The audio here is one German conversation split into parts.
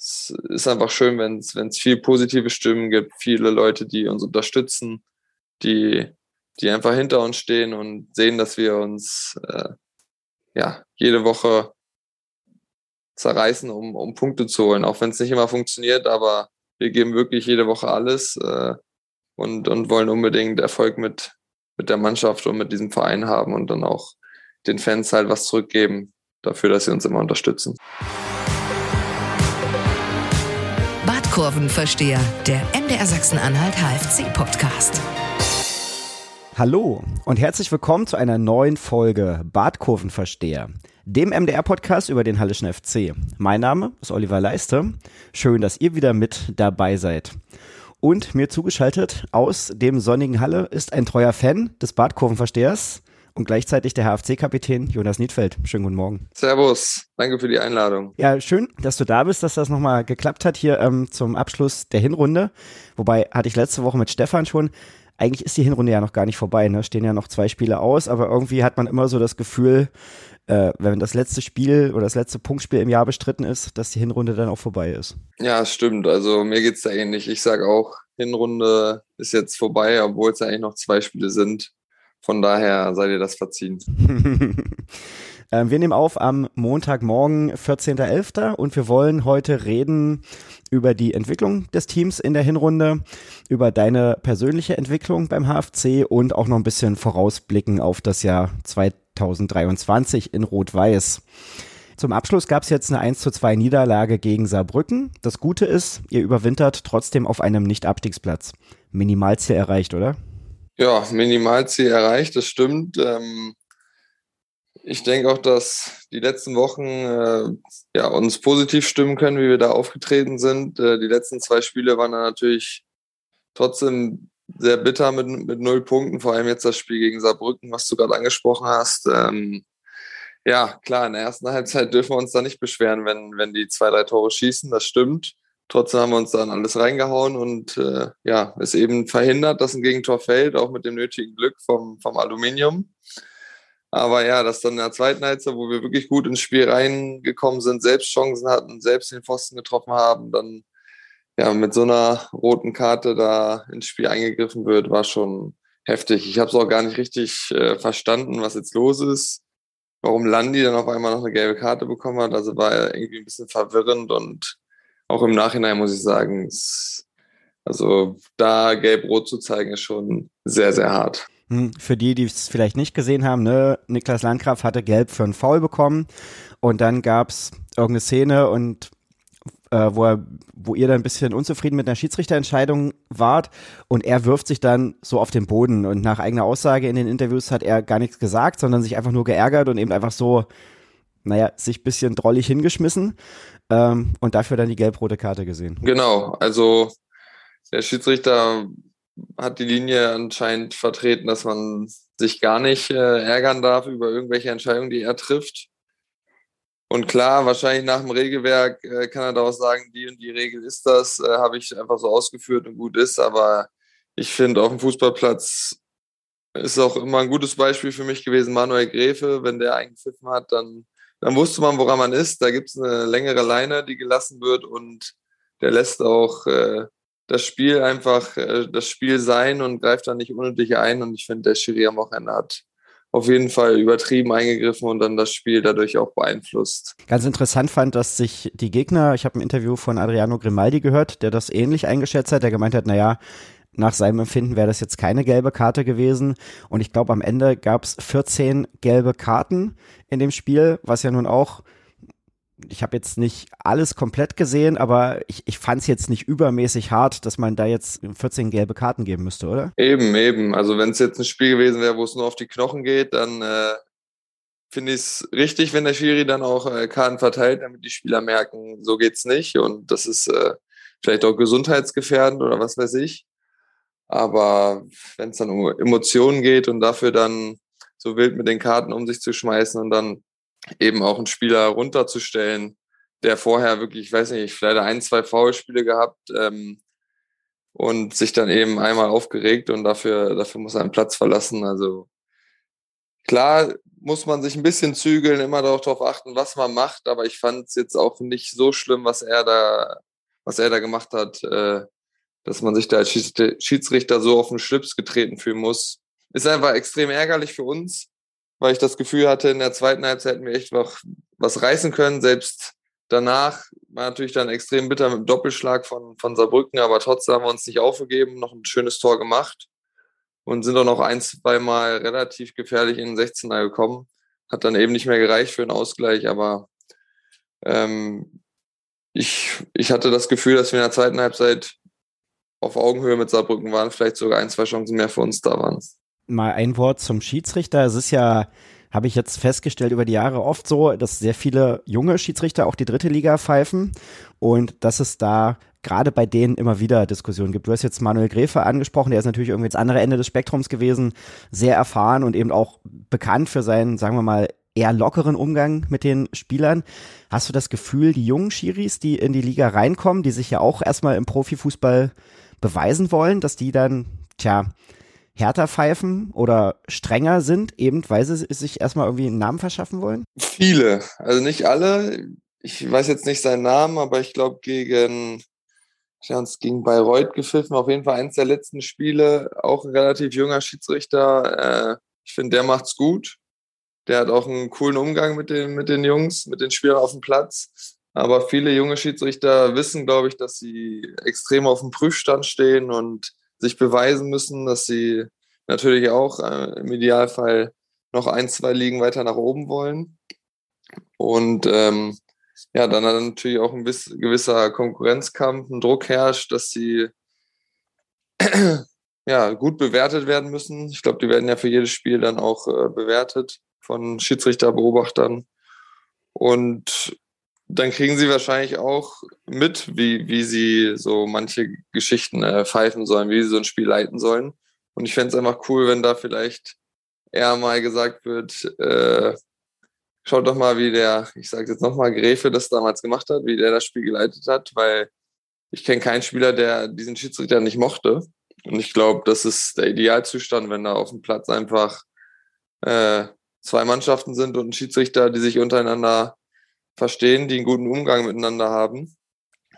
es ist einfach schön, wenn es viel positive Stimmen gibt, viele Leute, die uns unterstützen, die, die einfach hinter uns stehen und sehen, dass wir uns äh, ja, jede Woche zerreißen, um, um Punkte zu holen. Auch wenn es nicht immer funktioniert, aber wir geben wirklich jede Woche alles äh, und, und wollen unbedingt Erfolg mit, mit der Mannschaft und mit diesem Verein haben und dann auch den Fans halt was zurückgeben dafür, dass sie uns immer unterstützen. Badkurvenversteher, der MDR Sachsen-Anhalt HFC-Podcast. Hallo und herzlich willkommen zu einer neuen Folge Badkurvenversteher, dem MDR-Podcast über den Hallischen FC. Mein Name ist Oliver Leiste. Schön, dass ihr wieder mit dabei seid. Und mir zugeschaltet aus dem sonnigen Halle ist ein treuer Fan des Badkurvenverstehers und gleichzeitig der HFC-Kapitän Jonas Niedfeld. Schönen guten Morgen. Servus, danke für die Einladung. Ja, schön, dass du da bist, dass das nochmal geklappt hat hier ähm, zum Abschluss der Hinrunde. Wobei hatte ich letzte Woche mit Stefan schon. Eigentlich ist die Hinrunde ja noch gar nicht vorbei, ne? Stehen ja noch zwei Spiele aus, aber irgendwie hat man immer so das Gefühl, äh, wenn das letzte Spiel oder das letzte Punktspiel im Jahr bestritten ist, dass die Hinrunde dann auch vorbei ist. Ja, stimmt. Also mir geht es da ähnlich. Ich sage auch, Hinrunde ist jetzt vorbei, obwohl es eigentlich noch zwei Spiele sind. Von daher seid ihr das verziehen. Ähm, wir nehmen auf am Montagmorgen, 14.11. und wir wollen heute reden über die Entwicklung des Teams in der Hinrunde, über deine persönliche Entwicklung beim HFC und auch noch ein bisschen vorausblicken auf das Jahr 2023 in Rot-Weiß. Zum Abschluss gab es jetzt eine 1 zu 2 Niederlage gegen Saarbrücken. Das Gute ist, ihr überwintert trotzdem auf einem Nicht-Abstiegsplatz. Minimalziel erreicht, oder? Ja, Minimalziel erreicht, das stimmt. Ähm, ich denke auch, dass die letzten Wochen äh, ja, uns positiv stimmen können, wie wir da aufgetreten sind. Äh, die letzten zwei Spiele waren dann natürlich trotzdem sehr bitter mit, mit null Punkten, vor allem jetzt das Spiel gegen Saarbrücken, was du gerade angesprochen hast. Ähm, ja, klar, in der ersten Halbzeit dürfen wir uns da nicht beschweren, wenn, wenn die zwei, drei Tore schießen, das stimmt. Trotzdem haben wir uns dann alles reingehauen und äh, ja, ist eben verhindert, dass ein Gegentor fällt, auch mit dem nötigen Glück vom, vom Aluminium. Aber ja, dass dann in der zweiten Halbzeit, wo wir wirklich gut ins Spiel reingekommen sind, selbst Chancen hatten, selbst den Pfosten getroffen haben, dann ja mit so einer roten Karte da ins Spiel eingegriffen wird, war schon heftig. Ich habe es auch gar nicht richtig äh, verstanden, was jetzt los ist, warum Landi dann auf einmal noch eine gelbe Karte bekommen hat. Also war irgendwie ein bisschen verwirrend und auch im Nachhinein muss ich sagen, also da gelb-rot zu zeigen, ist schon sehr, sehr hart. Hm, für die, die es vielleicht nicht gesehen haben, ne, Niklas Landgraf hatte gelb für einen Foul bekommen und dann gab es irgendeine Szene und äh, wo, er, wo ihr dann ein bisschen unzufrieden mit einer Schiedsrichterentscheidung wart und er wirft sich dann so auf den Boden und nach eigener Aussage in den Interviews hat er gar nichts gesagt, sondern sich einfach nur geärgert und eben einfach so, naja, sich ein bisschen drollig hingeschmissen ähm, und dafür dann die gelb-rote Karte gesehen. Genau, also der Schiedsrichter hat die Linie anscheinend vertreten, dass man sich gar nicht äh, ärgern darf über irgendwelche Entscheidungen, die er trifft. Und klar, wahrscheinlich nach dem Regelwerk äh, kann er daraus sagen, die und die Regel ist das, äh, habe ich einfach so ausgeführt und gut ist. Aber ich finde, auf dem Fußballplatz ist auch immer ein gutes Beispiel für mich gewesen, Manuel Gräfe. Wenn der eingepfiffen hat, dann, dann wusste man, woran man ist. Da gibt es eine längere Leine, die gelassen wird und der lässt auch äh, das Spiel einfach äh, das Spiel sein und greift da nicht unnötig ein. Und ich finde, der Schiri am Wochenende hat auf jeden Fall übertrieben eingegriffen und dann das Spiel dadurch auch beeinflusst. Ganz interessant fand, dass sich die Gegner, ich habe ein Interview von Adriano Grimaldi gehört, der das ähnlich eingeschätzt hat, der gemeint hat, naja, nach seinem Empfinden wäre das jetzt keine gelbe Karte gewesen. Und ich glaube, am Ende gab es 14 gelbe Karten in dem Spiel, was ja nun auch ich habe jetzt nicht alles komplett gesehen, aber ich, ich fand es jetzt nicht übermäßig hart, dass man da jetzt 14 gelbe Karten geben müsste, oder? Eben, eben. Also wenn es jetzt ein Spiel gewesen wäre, wo es nur auf die Knochen geht, dann äh, finde ich es richtig, wenn der Schiri dann auch äh, Karten verteilt, damit die Spieler merken, so geht's nicht. Und das ist äh, vielleicht auch gesundheitsgefährdend oder was weiß ich. Aber wenn es dann um Emotionen geht und dafür dann so wild mit den Karten um sich zu schmeißen und dann eben auch einen Spieler runterzustellen, der vorher wirklich, ich weiß nicht, vielleicht ein, zwei Foulspiele gehabt ähm, und sich dann eben einmal aufgeregt und dafür, dafür muss er einen Platz verlassen. Also klar muss man sich ein bisschen zügeln, immer darauf achten, was man macht, aber ich fand es jetzt auch nicht so schlimm, was er da, was er da gemacht hat, äh, dass man sich da als Schiedsrichter so auf den Schlips getreten fühlen muss. Ist einfach extrem ärgerlich für uns, weil ich das Gefühl hatte, in der zweiten Halbzeit hätten wir echt noch was reißen können. Selbst danach war natürlich dann extrem bitter mit dem Doppelschlag von, von Saarbrücken, aber trotzdem haben wir uns nicht aufgegeben, noch ein schönes Tor gemacht und sind auch noch ein, zwei Mal relativ gefährlich in den 16er gekommen. Hat dann eben nicht mehr gereicht für einen Ausgleich, aber ähm, ich, ich hatte das Gefühl, dass wir in der zweiten Halbzeit auf Augenhöhe mit Saarbrücken waren, vielleicht sogar ein, zwei Chancen mehr für uns da waren. Mal ein Wort zum Schiedsrichter. Es ist ja, habe ich jetzt festgestellt über die Jahre oft so, dass sehr viele junge Schiedsrichter auch die dritte Liga pfeifen und dass es da gerade bei denen immer wieder Diskussionen gibt. Du hast jetzt Manuel Gräfe angesprochen, der ist natürlich irgendwie das andere Ende des Spektrums gewesen, sehr erfahren und eben auch bekannt für seinen, sagen wir mal, eher lockeren Umgang mit den Spielern. Hast du das Gefühl, die jungen Schiris, die in die Liga reinkommen, die sich ja auch erstmal im Profifußball beweisen wollen, dass die dann, tja, härter pfeifen oder strenger sind, eben weil sie sich erstmal irgendwie einen Namen verschaffen wollen? Viele, also nicht alle. Ich weiß jetzt nicht seinen Namen, aber ich glaube gegen ja, uns gegen Bayreuth gepfiffen, auf jeden Fall eins der letzten Spiele, auch ein relativ junger Schiedsrichter. Äh, ich finde, der macht's gut. Der hat auch einen coolen Umgang mit den, mit den Jungs, mit den Spielern auf dem Platz. Aber viele junge Schiedsrichter wissen, glaube ich, dass sie extrem auf dem Prüfstand stehen und sich beweisen müssen, dass sie natürlich auch äh, im Idealfall noch ein, zwei Ligen weiter nach oben wollen. Und ähm, ja, dann natürlich auch ein gewisser Konkurrenzkampf, ein Druck herrscht, dass sie ja, gut bewertet werden müssen. Ich glaube, die werden ja für jedes Spiel dann auch äh, bewertet von Schiedsrichterbeobachtern. Und dann kriegen sie wahrscheinlich auch mit, wie, wie sie so manche Geschichten äh, pfeifen sollen, wie sie so ein Spiel leiten sollen. Und ich fände es einfach cool, wenn da vielleicht eher mal gesagt wird, äh, schaut doch mal, wie der, ich sage jetzt nochmal, Gräfe das damals gemacht hat, wie der das Spiel geleitet hat, weil ich kenne keinen Spieler, der diesen Schiedsrichter nicht mochte. Und ich glaube, das ist der Idealzustand, wenn da auf dem Platz einfach äh, zwei Mannschaften sind und ein Schiedsrichter, die sich untereinander verstehen, die einen guten Umgang miteinander haben.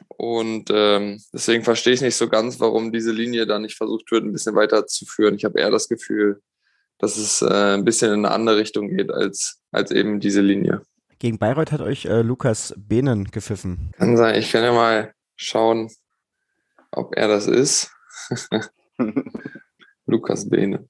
Und ähm, deswegen verstehe ich nicht so ganz, warum diese Linie da nicht versucht wird, ein bisschen weiter zu führen. Ich habe eher das Gefühl, dass es äh, ein bisschen in eine andere Richtung geht als, als eben diese Linie. Gegen Bayreuth hat euch äh, Lukas Behnen gepfiffen. Kann sein. Ich kann ja mal schauen, ob er das ist. Lukas Behnen.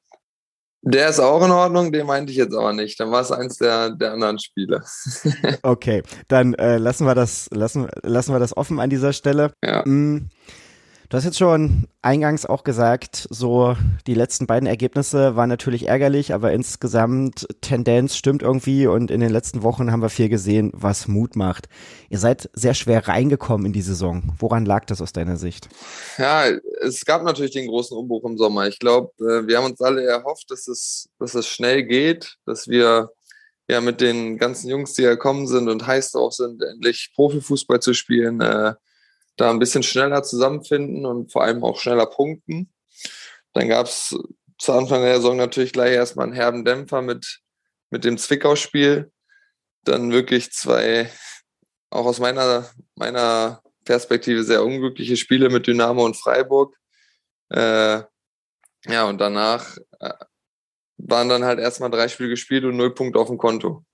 Der ist auch in Ordnung, den meinte ich jetzt aber nicht. Dann war es eins der, der anderen Spiele. okay, dann äh, lassen wir das, lassen, lassen wir das offen an dieser Stelle. Ja. Mm, Du hast jetzt schon eingangs auch gesagt, so die letzten beiden Ergebnisse waren natürlich ärgerlich, aber insgesamt Tendenz stimmt irgendwie und in den letzten Wochen haben wir viel gesehen, was Mut macht. Ihr seid sehr schwer reingekommen in die Saison. Woran lag das aus deiner Sicht? Ja, es gab natürlich den großen Umbruch im Sommer. Ich glaube, äh, wir haben uns alle erhofft, dass es, dass es schnell geht, dass wir ja mit den ganzen Jungs, die gekommen sind und heiß drauf sind, endlich Profifußball zu spielen, äh, da ein bisschen schneller zusammenfinden und vor allem auch schneller punkten. Dann gab es zu Anfang der Saison natürlich gleich erstmal einen herben Dämpfer mit, mit dem Zwickau-Spiel. Dann wirklich zwei, auch aus meiner, meiner Perspektive, sehr unglückliche Spiele mit Dynamo und Freiburg. Äh, ja, und danach äh, waren dann halt erstmal drei Spiele gespielt und null Punkte auf dem Konto.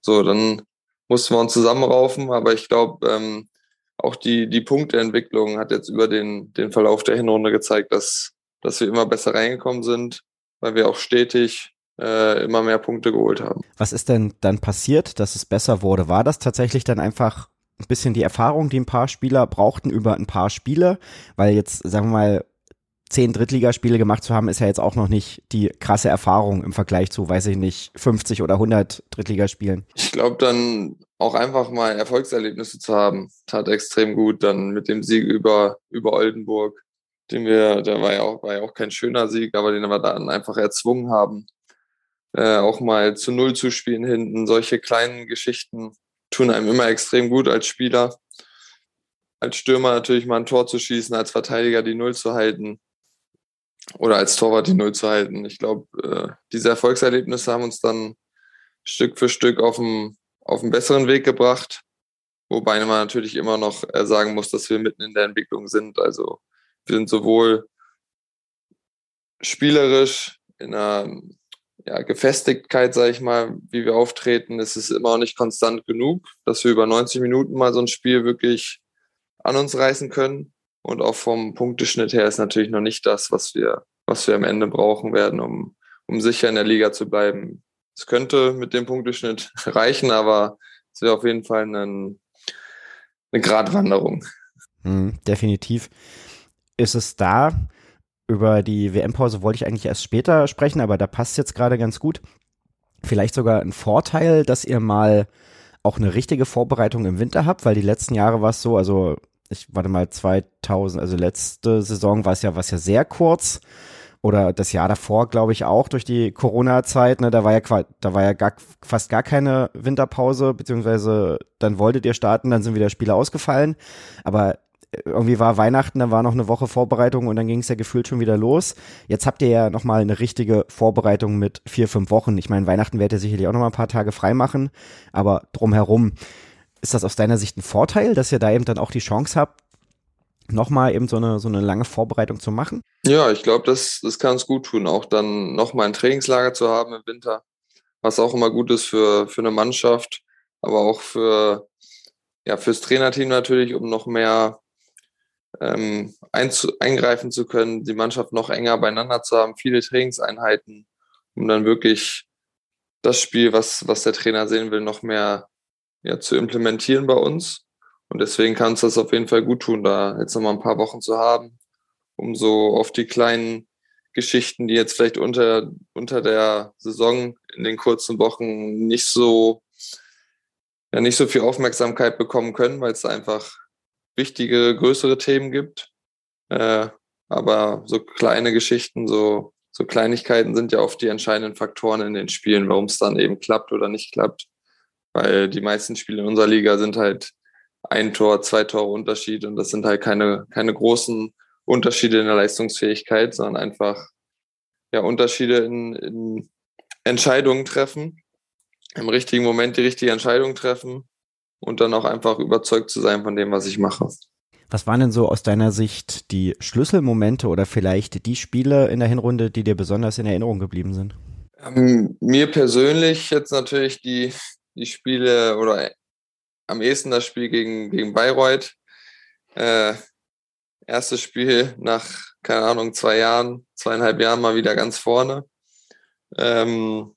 So, dann mussten wir uns zusammenraufen, aber ich glaube, ähm, auch die, die Punkteentwicklung hat jetzt über den, den Verlauf der Hinrunde gezeigt, dass, dass wir immer besser reingekommen sind, weil wir auch stetig äh, immer mehr Punkte geholt haben. Was ist denn dann passiert, dass es besser wurde? War das tatsächlich dann einfach ein bisschen die Erfahrung, die ein paar Spieler brauchten über ein paar Spiele? Weil jetzt, sagen wir mal, zehn Drittligaspiele gemacht zu haben, ist ja jetzt auch noch nicht die krasse Erfahrung im Vergleich zu, weiß ich nicht, 50 oder 100 Drittligaspielen. Ich glaube, dann auch einfach mal Erfolgserlebnisse zu haben, tat extrem gut. Dann mit dem Sieg über, über Oldenburg, den wir, der war ja, auch, war ja auch kein schöner Sieg, aber den wir dann einfach erzwungen haben. Äh, auch mal zu Null zu spielen hinten. Solche kleinen Geschichten tun einem immer extrem gut als Spieler. Als Stürmer natürlich mal ein Tor zu schießen, als Verteidiger die Null zu halten oder als Torwart die Null zu halten. Ich glaube, äh, diese Erfolgserlebnisse haben uns dann Stück für Stück auf einen, auf einen besseren Weg gebracht. Wobei man natürlich immer noch äh, sagen muss, dass wir mitten in der Entwicklung sind. Also wir sind sowohl spielerisch in einer ja, Gefestigkeit, sage ich mal, wie wir auftreten, ist es immer noch nicht konstant genug, dass wir über 90 Minuten mal so ein Spiel wirklich an uns reißen können. Und auch vom Punkteschnitt her ist natürlich noch nicht das, was wir, was wir am Ende brauchen werden, um, um sicher in der Liga zu bleiben. Es könnte mit dem Punkteschnitt reichen, aber es wäre auf jeden Fall ein, eine Gratwanderung. Mhm, definitiv. Ist es da, über die WM-Pause wollte ich eigentlich erst später sprechen, aber da passt jetzt gerade ganz gut. Vielleicht sogar ein Vorteil, dass ihr mal auch eine richtige Vorbereitung im Winter habt, weil die letzten Jahre war es so, also ich warte mal 2000, also letzte Saison war es ja was ja sehr kurz oder das Jahr davor, glaube ich, auch durch die Corona-Zeit, ne, da war ja da war ja gar, fast gar keine Winterpause, beziehungsweise dann wolltet ihr starten, dann sind wieder Spiele ausgefallen. Aber irgendwie war Weihnachten, dann war noch eine Woche Vorbereitung und dann ging es ja gefühlt schon wieder los. Jetzt habt ihr ja nochmal eine richtige Vorbereitung mit vier, fünf Wochen. Ich meine, Weihnachten werdet ihr sicherlich auch nochmal ein paar Tage frei machen, aber drumherum ist das aus deiner Sicht ein Vorteil, dass ihr da eben dann auch die Chance habt, nochmal eben so eine, so eine lange Vorbereitung zu machen? Ja, ich glaube, das, das kann es gut tun, auch dann nochmal ein Trainingslager zu haben im Winter, was auch immer gut ist für, für eine Mannschaft, aber auch für, ja, fürs Trainerteam natürlich, um noch mehr ähm, eingreifen zu können, die Mannschaft noch enger beieinander zu haben, viele Trainingseinheiten, um dann wirklich das Spiel, was, was der Trainer sehen will, noch mehr ja, zu implementieren bei uns. Und deswegen kann es das auf jeden Fall gut tun, da jetzt nochmal ein paar Wochen zu haben, um so auf die kleinen Geschichten, die jetzt vielleicht unter, unter der Saison in den kurzen Wochen nicht so, ja, nicht so viel Aufmerksamkeit bekommen können, weil es einfach wichtige, größere Themen gibt. Äh, aber so kleine Geschichten, so, so Kleinigkeiten sind ja oft die entscheidenden Faktoren in den Spielen, warum es dann eben klappt oder nicht klappt weil die meisten Spiele in unserer Liga sind halt ein Tor, zwei Tore Unterschied und das sind halt keine, keine großen Unterschiede in der Leistungsfähigkeit, sondern einfach ja, Unterschiede in, in Entscheidungen treffen, im richtigen Moment die richtige Entscheidung treffen und dann auch einfach überzeugt zu sein von dem, was ich mache. Was waren denn so aus deiner Sicht die Schlüsselmomente oder vielleicht die Spiele in der Hinrunde, die dir besonders in Erinnerung geblieben sind? Ähm, mir persönlich jetzt natürlich die, die Spiele oder am ehesten das Spiel gegen, gegen Bayreuth. Äh, erstes Spiel nach, keine Ahnung, zwei Jahren, zweieinhalb Jahren mal wieder ganz vorne. Ähm,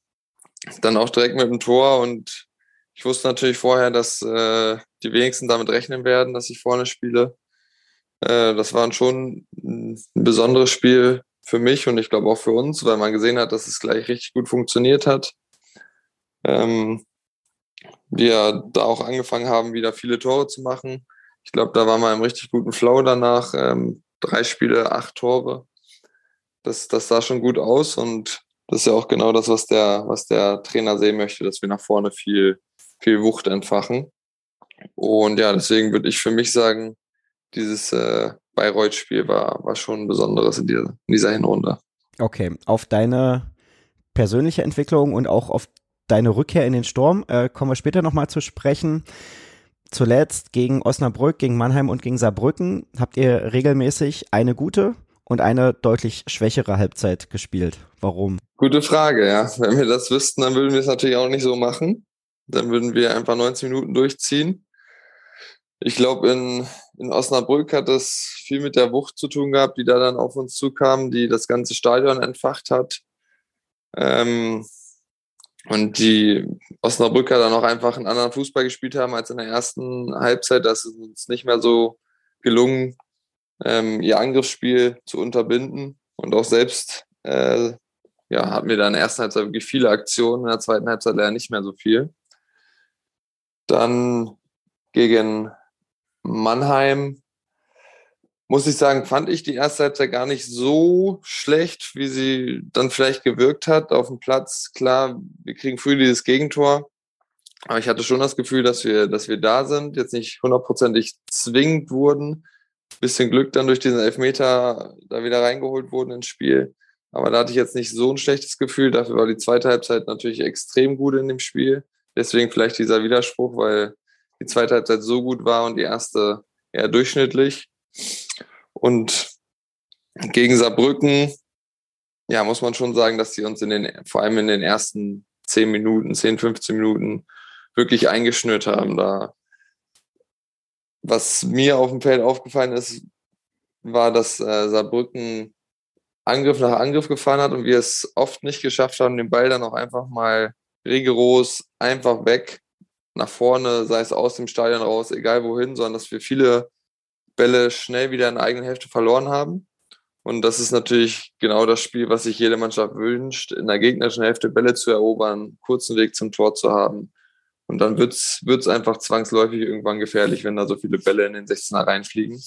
dann auch direkt mit dem Tor und ich wusste natürlich vorher, dass äh, die wenigsten damit rechnen werden, dass ich vorne spiele. Äh, das war schon ein besonderes Spiel für mich und ich glaube auch für uns, weil man gesehen hat, dass es gleich richtig gut funktioniert hat. Ähm, wir da auch angefangen haben, wieder viele Tore zu machen. Ich glaube, da waren wir im richtig guten Flow danach. Ähm, drei Spiele, acht Tore. Das, das sah schon gut aus und das ist ja auch genau das, was der, was der Trainer sehen möchte, dass wir nach vorne viel, viel Wucht entfachen. Und ja, deswegen würde ich für mich sagen, dieses äh, Bayreuth-Spiel war, war schon ein besonderes in dieser, in dieser Hinrunde. Okay, auf deine persönliche Entwicklung und auch auf deine Rückkehr in den Sturm, äh, kommen wir später nochmal zu sprechen. Zuletzt gegen Osnabrück, gegen Mannheim und gegen Saarbrücken habt ihr regelmäßig eine gute und eine deutlich schwächere Halbzeit gespielt. Warum? Gute Frage, ja. Wenn wir das wüssten, dann würden wir es natürlich auch nicht so machen. Dann würden wir einfach 90 Minuten durchziehen. Ich glaube, in, in Osnabrück hat das viel mit der Wucht zu tun gehabt, die da dann auf uns zukam, die das ganze Stadion entfacht hat. Ähm, und die Osnabrücker dann auch einfach einen anderen Fußball gespielt haben als in der ersten Halbzeit. Das ist uns nicht mehr so gelungen, ähm, ihr Angriffsspiel zu unterbinden. Und auch selbst äh, ja, hatten wir dann in der ersten Halbzeit wirklich viele Aktionen, in der zweiten Halbzeit leider nicht mehr so viel. Dann gegen Mannheim muss ich sagen, fand ich die erste Halbzeit gar nicht so schlecht, wie sie dann vielleicht gewirkt hat auf dem Platz. Klar, wir kriegen früh dieses Gegentor. Aber ich hatte schon das Gefühl, dass wir, dass wir da sind, jetzt nicht hundertprozentig zwingend wurden, bisschen Glück dann durch diesen Elfmeter da wieder reingeholt wurden ins Spiel. Aber da hatte ich jetzt nicht so ein schlechtes Gefühl. Dafür war die zweite Halbzeit natürlich extrem gut in dem Spiel. Deswegen vielleicht dieser Widerspruch, weil die zweite Halbzeit so gut war und die erste eher durchschnittlich. Und gegen Saarbrücken, ja, muss man schon sagen, dass sie uns in den, vor allem in den ersten 10 Minuten, 10, 15 Minuten wirklich eingeschnürt haben. Da, was mir auf dem Feld aufgefallen ist, war, dass äh, Saarbrücken Angriff nach Angriff gefahren hat und wir es oft nicht geschafft haben, den Ball dann auch einfach mal rigoros einfach weg nach vorne, sei es aus dem Stadion raus, egal wohin, sondern dass wir viele Bälle schnell wieder in eigenen Hälfte verloren haben. Und das ist natürlich genau das Spiel, was sich jede Mannschaft wünscht, in der gegnerischen Hälfte Bälle zu erobern, kurzen Weg zum Tor zu haben. Und dann wird's wird's einfach zwangsläufig irgendwann gefährlich, wenn da so viele Bälle in den 16er reinfliegen.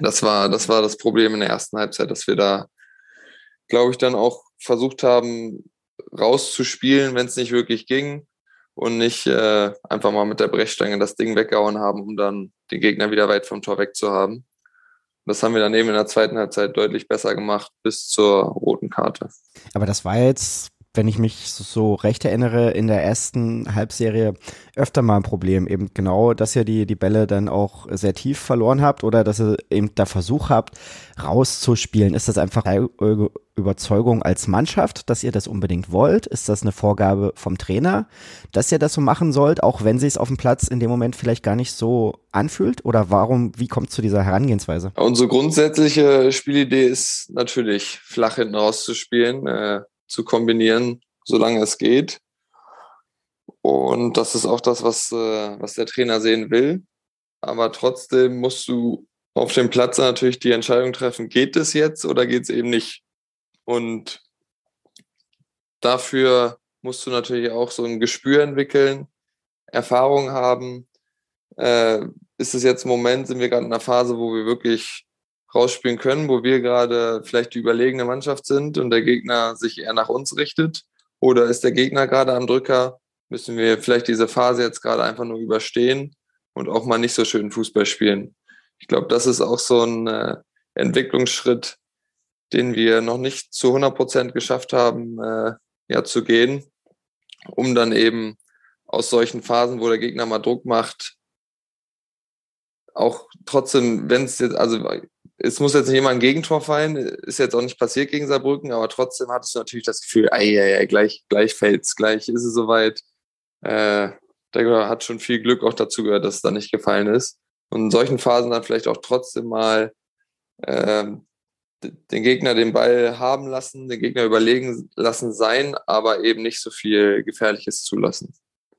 Das war, das war das Problem in der ersten Halbzeit, dass wir da, glaube ich, dann auch versucht haben, rauszuspielen, wenn es nicht wirklich ging und nicht äh, einfach mal mit der Brechstange das Ding weggehauen haben, um dann den Gegner wieder weit vom Tor weg zu haben. Das haben wir dann eben in der zweiten Halbzeit deutlich besser gemacht bis zur roten Karte. Aber das war jetzt wenn ich mich so recht erinnere, in der ersten Halbserie öfter mal ein Problem. Eben genau, dass ihr die, die Bälle dann auch sehr tief verloren habt oder dass ihr eben der Versuch habt, rauszuspielen. Ist das einfach eure Überzeugung als Mannschaft, dass ihr das unbedingt wollt? Ist das eine Vorgabe vom Trainer, dass ihr das so machen sollt, auch wenn sich es auf dem Platz in dem Moment vielleicht gar nicht so anfühlt? Oder warum, wie kommt es zu dieser Herangehensweise? Unsere grundsätzliche Spielidee ist natürlich, flach hinten rauszuspielen. Äh zu kombinieren, solange es geht. Und das ist auch das, was, äh, was der Trainer sehen will. Aber trotzdem musst du auf dem Platz natürlich die Entscheidung treffen, geht es jetzt oder geht es eben nicht? Und dafür musst du natürlich auch so ein Gespür entwickeln, Erfahrung haben. Äh, ist es jetzt ein Moment, sind wir gerade in einer Phase, wo wir wirklich rausspielen können, wo wir gerade vielleicht die überlegene Mannschaft sind und der Gegner sich eher nach uns richtet? Oder ist der Gegner gerade am Drücker? Müssen wir vielleicht diese Phase jetzt gerade einfach nur überstehen und auch mal nicht so schön Fußball spielen? Ich glaube, das ist auch so ein äh, Entwicklungsschritt, den wir noch nicht zu 100 Prozent geschafft haben, äh, ja, zu gehen, um dann eben aus solchen Phasen, wo der Gegner mal Druck macht, auch trotzdem, wenn es jetzt, also es muss jetzt nicht immer ein Gegentor fallen, ist jetzt auch nicht passiert gegen Saarbrücken, aber trotzdem hattest du natürlich das Gefühl, ei, ei, ei, gleich, gleich fällt's, gleich ist es soweit. Äh, der hat schon viel Glück auch dazu gehört, dass es da nicht gefallen ist. Und in solchen Phasen dann vielleicht auch trotzdem mal äh, den Gegner den Ball haben lassen, den Gegner überlegen lassen sein, aber eben nicht so viel Gefährliches zulassen.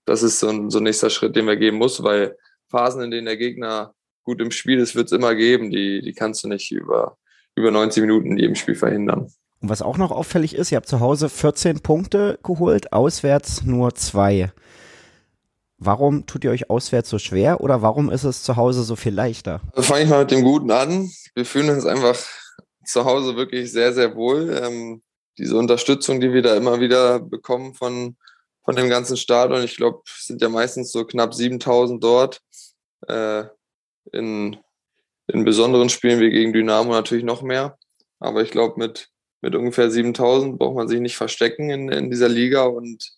Das ist so ein, so ein nächster Schritt, den wir gehen muss, weil Phasen, in denen der Gegner gut im Spiel ist, wird es immer geben. Die, die kannst du nicht über, über 90 Minuten in jedem Spiel verhindern. Und was auch noch auffällig ist, ihr habt zu Hause 14 Punkte geholt, auswärts nur zwei. Warum tut ihr euch auswärts so schwer oder warum ist es zu Hause so viel leichter? Also fange ich mal mit dem Guten an. Wir fühlen uns einfach zu Hause wirklich sehr, sehr wohl. Ähm, diese Unterstützung, die wir da immer wieder bekommen von, von dem ganzen Stadion, ich glaube, sind ja meistens so knapp 7000 dort. Äh, in, in besonderen Spielen wie gegen Dynamo natürlich noch mehr. Aber ich glaube, mit, mit ungefähr 7000 braucht man sich nicht verstecken in, in dieser Liga. Und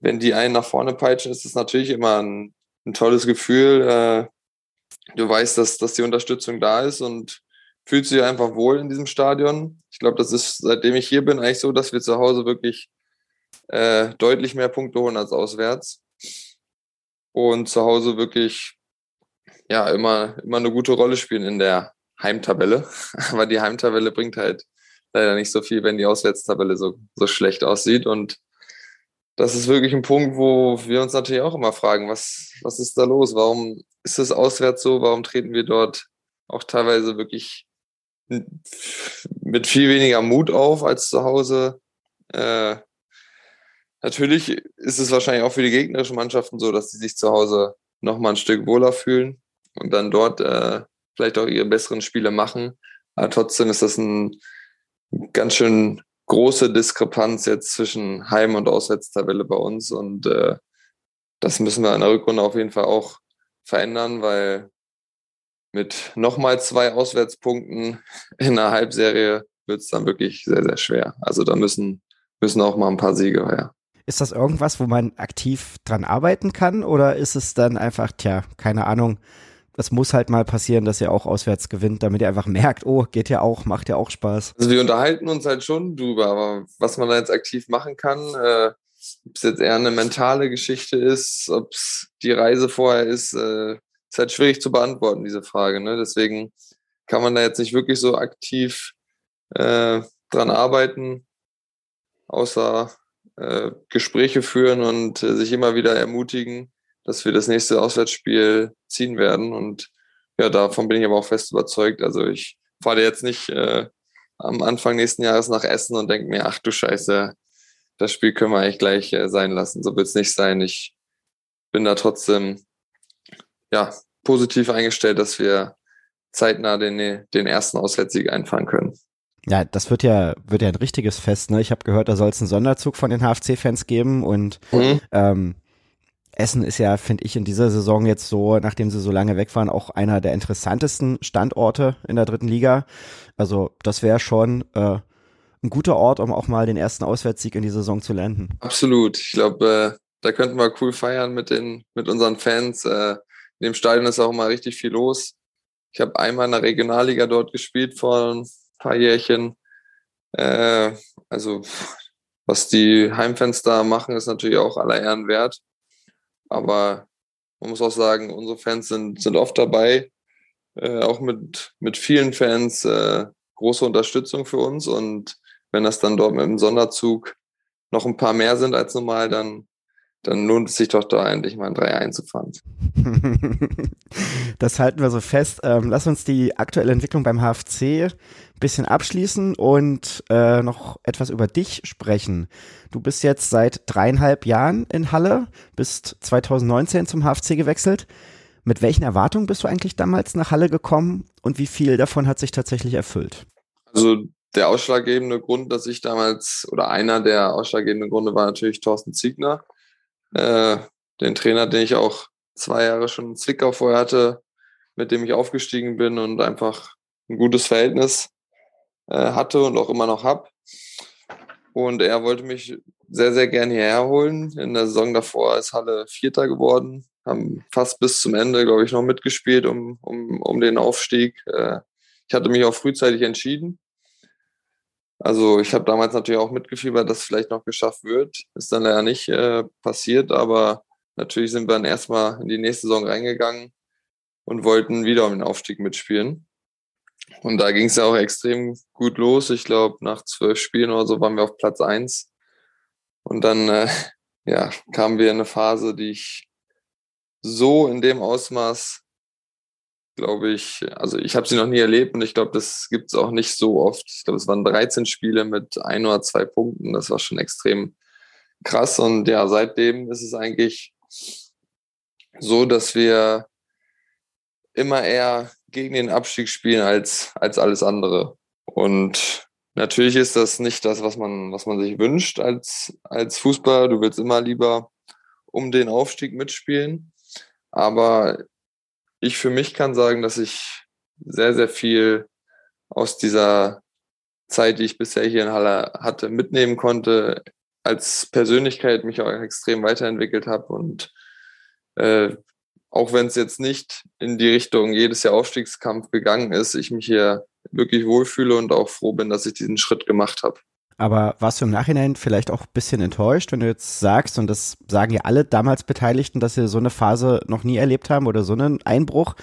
wenn die einen nach vorne peitschen, ist es natürlich immer ein, ein tolles Gefühl. Äh, du weißt, dass, dass die Unterstützung da ist und fühlst dich einfach wohl in diesem Stadion. Ich glaube, das ist, seitdem ich hier bin, eigentlich so, dass wir zu Hause wirklich äh, deutlich mehr Punkte holen als auswärts. Und zu Hause wirklich ja immer, immer eine gute Rolle spielen in der Heimtabelle. Aber die Heimtabelle bringt halt leider nicht so viel, wenn die Auswärtstabelle so, so schlecht aussieht. Und das ist wirklich ein Punkt, wo wir uns natürlich auch immer fragen, was, was ist da los? Warum ist es auswärts so? Warum treten wir dort auch teilweise wirklich mit viel weniger Mut auf als zu Hause? Äh, natürlich ist es wahrscheinlich auch für die gegnerischen Mannschaften so, dass sie sich zu Hause noch mal ein Stück wohler fühlen und dann dort äh, vielleicht auch ihre besseren Spiele machen. Aber trotzdem ist das ein ganz schön große Diskrepanz jetzt zwischen Heim- und Auswärtstabelle bei uns. Und äh, das müssen wir in der Rückrunde auf jeden Fall auch verändern, weil mit nochmal zwei Auswärtspunkten in der Halbserie wird es dann wirklich sehr, sehr schwer. Also da müssen, müssen auch mal ein paar Siege her. Ist das irgendwas, wo man aktiv dran arbeiten kann oder ist es dann einfach, tja, keine Ahnung, das muss halt mal passieren, dass ihr auch auswärts gewinnt, damit ihr einfach merkt, oh, geht ja auch, macht ja auch Spaß. Also wir unterhalten uns halt schon drüber, aber was man da jetzt aktiv machen kann, äh, ob es jetzt eher eine mentale Geschichte ist, ob es die Reise vorher ist, äh, ist halt schwierig zu beantworten, diese Frage. Ne? Deswegen kann man da jetzt nicht wirklich so aktiv äh, dran arbeiten, außer äh, Gespräche führen und äh, sich immer wieder ermutigen, dass wir das nächste Auswärtsspiel ziehen werden. Und ja, davon bin ich aber auch fest überzeugt. Also ich fahre jetzt nicht äh, am Anfang nächsten Jahres nach Essen und denke mir, ach du Scheiße, das Spiel können wir eigentlich gleich äh, sein lassen. So wird es nicht sein. Ich bin da trotzdem ja, positiv eingestellt, dass wir zeitnah den, den ersten Auswärtssieg einfahren können. Ja, das wird ja, wird ja ein richtiges Fest, ne? Ich habe gehört, da soll es einen Sonderzug von den HFC-Fans geben und mhm. ähm, Essen ist ja, finde ich, in dieser Saison jetzt so, nachdem sie so lange weg waren, auch einer der interessantesten Standorte in der dritten Liga. Also das wäre schon äh, ein guter Ort, um auch mal den ersten Auswärtssieg in die Saison zu landen. Absolut. Ich glaube, äh, da könnten wir cool feiern mit den, mit unseren Fans. Äh, in dem Stadion ist auch immer richtig viel los. Ich habe einmal in der Regionalliga dort gespielt vor ein paar Jährchen. Äh, also was die Heimfans da machen, ist natürlich auch aller Ehren wert. Aber man muss auch sagen, unsere Fans sind, sind oft dabei, äh, auch mit, mit vielen Fans äh, große Unterstützung für uns. Und wenn das dann dort mit dem Sonderzug noch ein paar mehr sind als normal, dann dann lohnt es sich doch da endlich mal ein 3 einzufahren. das halten wir so fest. Ähm, lass uns die aktuelle Entwicklung beim HFC ein bisschen abschließen und äh, noch etwas über dich sprechen. Du bist jetzt seit dreieinhalb Jahren in Halle, bist 2019 zum HFC gewechselt. Mit welchen Erwartungen bist du eigentlich damals nach Halle gekommen und wie viel davon hat sich tatsächlich erfüllt? Also der ausschlaggebende Grund, dass ich damals, oder einer der ausschlaggebenden Gründe war natürlich Thorsten Ziegner äh, den Trainer, den ich auch zwei Jahre schon in Zwickau vorher hatte, mit dem ich aufgestiegen bin und einfach ein gutes Verhältnis äh, hatte und auch immer noch habe. Und er wollte mich sehr, sehr gerne hierher holen. In der Saison davor ist Halle Vierter geworden, haben fast bis zum Ende, glaube ich, noch mitgespielt um, um, um den Aufstieg. Äh, ich hatte mich auch frühzeitig entschieden also ich habe damals natürlich auch mitgefiebert, dass es vielleicht noch geschafft wird. Ist dann leider nicht äh, passiert, aber natürlich sind wir dann erstmal in die nächste Saison reingegangen und wollten wieder um den Aufstieg mitspielen. Und da ging es ja auch extrem gut los. Ich glaube, nach zwölf Spielen oder so waren wir auf Platz eins. Und dann äh, ja, kamen wir in eine Phase, die ich so in dem Ausmaß glaube ich, also ich habe sie noch nie erlebt und ich glaube, das gibt es auch nicht so oft. Ich glaube, es waren 13 Spiele mit ein oder zwei Punkten. Das war schon extrem krass. Und ja, seitdem ist es eigentlich so, dass wir immer eher gegen den Abstieg spielen als, als alles andere. Und natürlich ist das nicht das, was man, was man sich wünscht als, als Fußballer. Du willst immer lieber um den Aufstieg mitspielen. Aber ich für mich kann sagen, dass ich sehr, sehr viel aus dieser Zeit, die ich bisher hier in Halle hatte, mitnehmen konnte, als Persönlichkeit mich auch extrem weiterentwickelt habe und äh, auch wenn es jetzt nicht in die Richtung jedes Jahr Aufstiegskampf gegangen ist, ich mich hier wirklich wohlfühle und auch froh bin, dass ich diesen Schritt gemacht habe. Aber warst du im Nachhinein vielleicht auch ein bisschen enttäuscht, wenn du jetzt sagst, und das sagen ja alle damals Beteiligten, dass sie so eine Phase noch nie erlebt haben oder so einen Einbruch?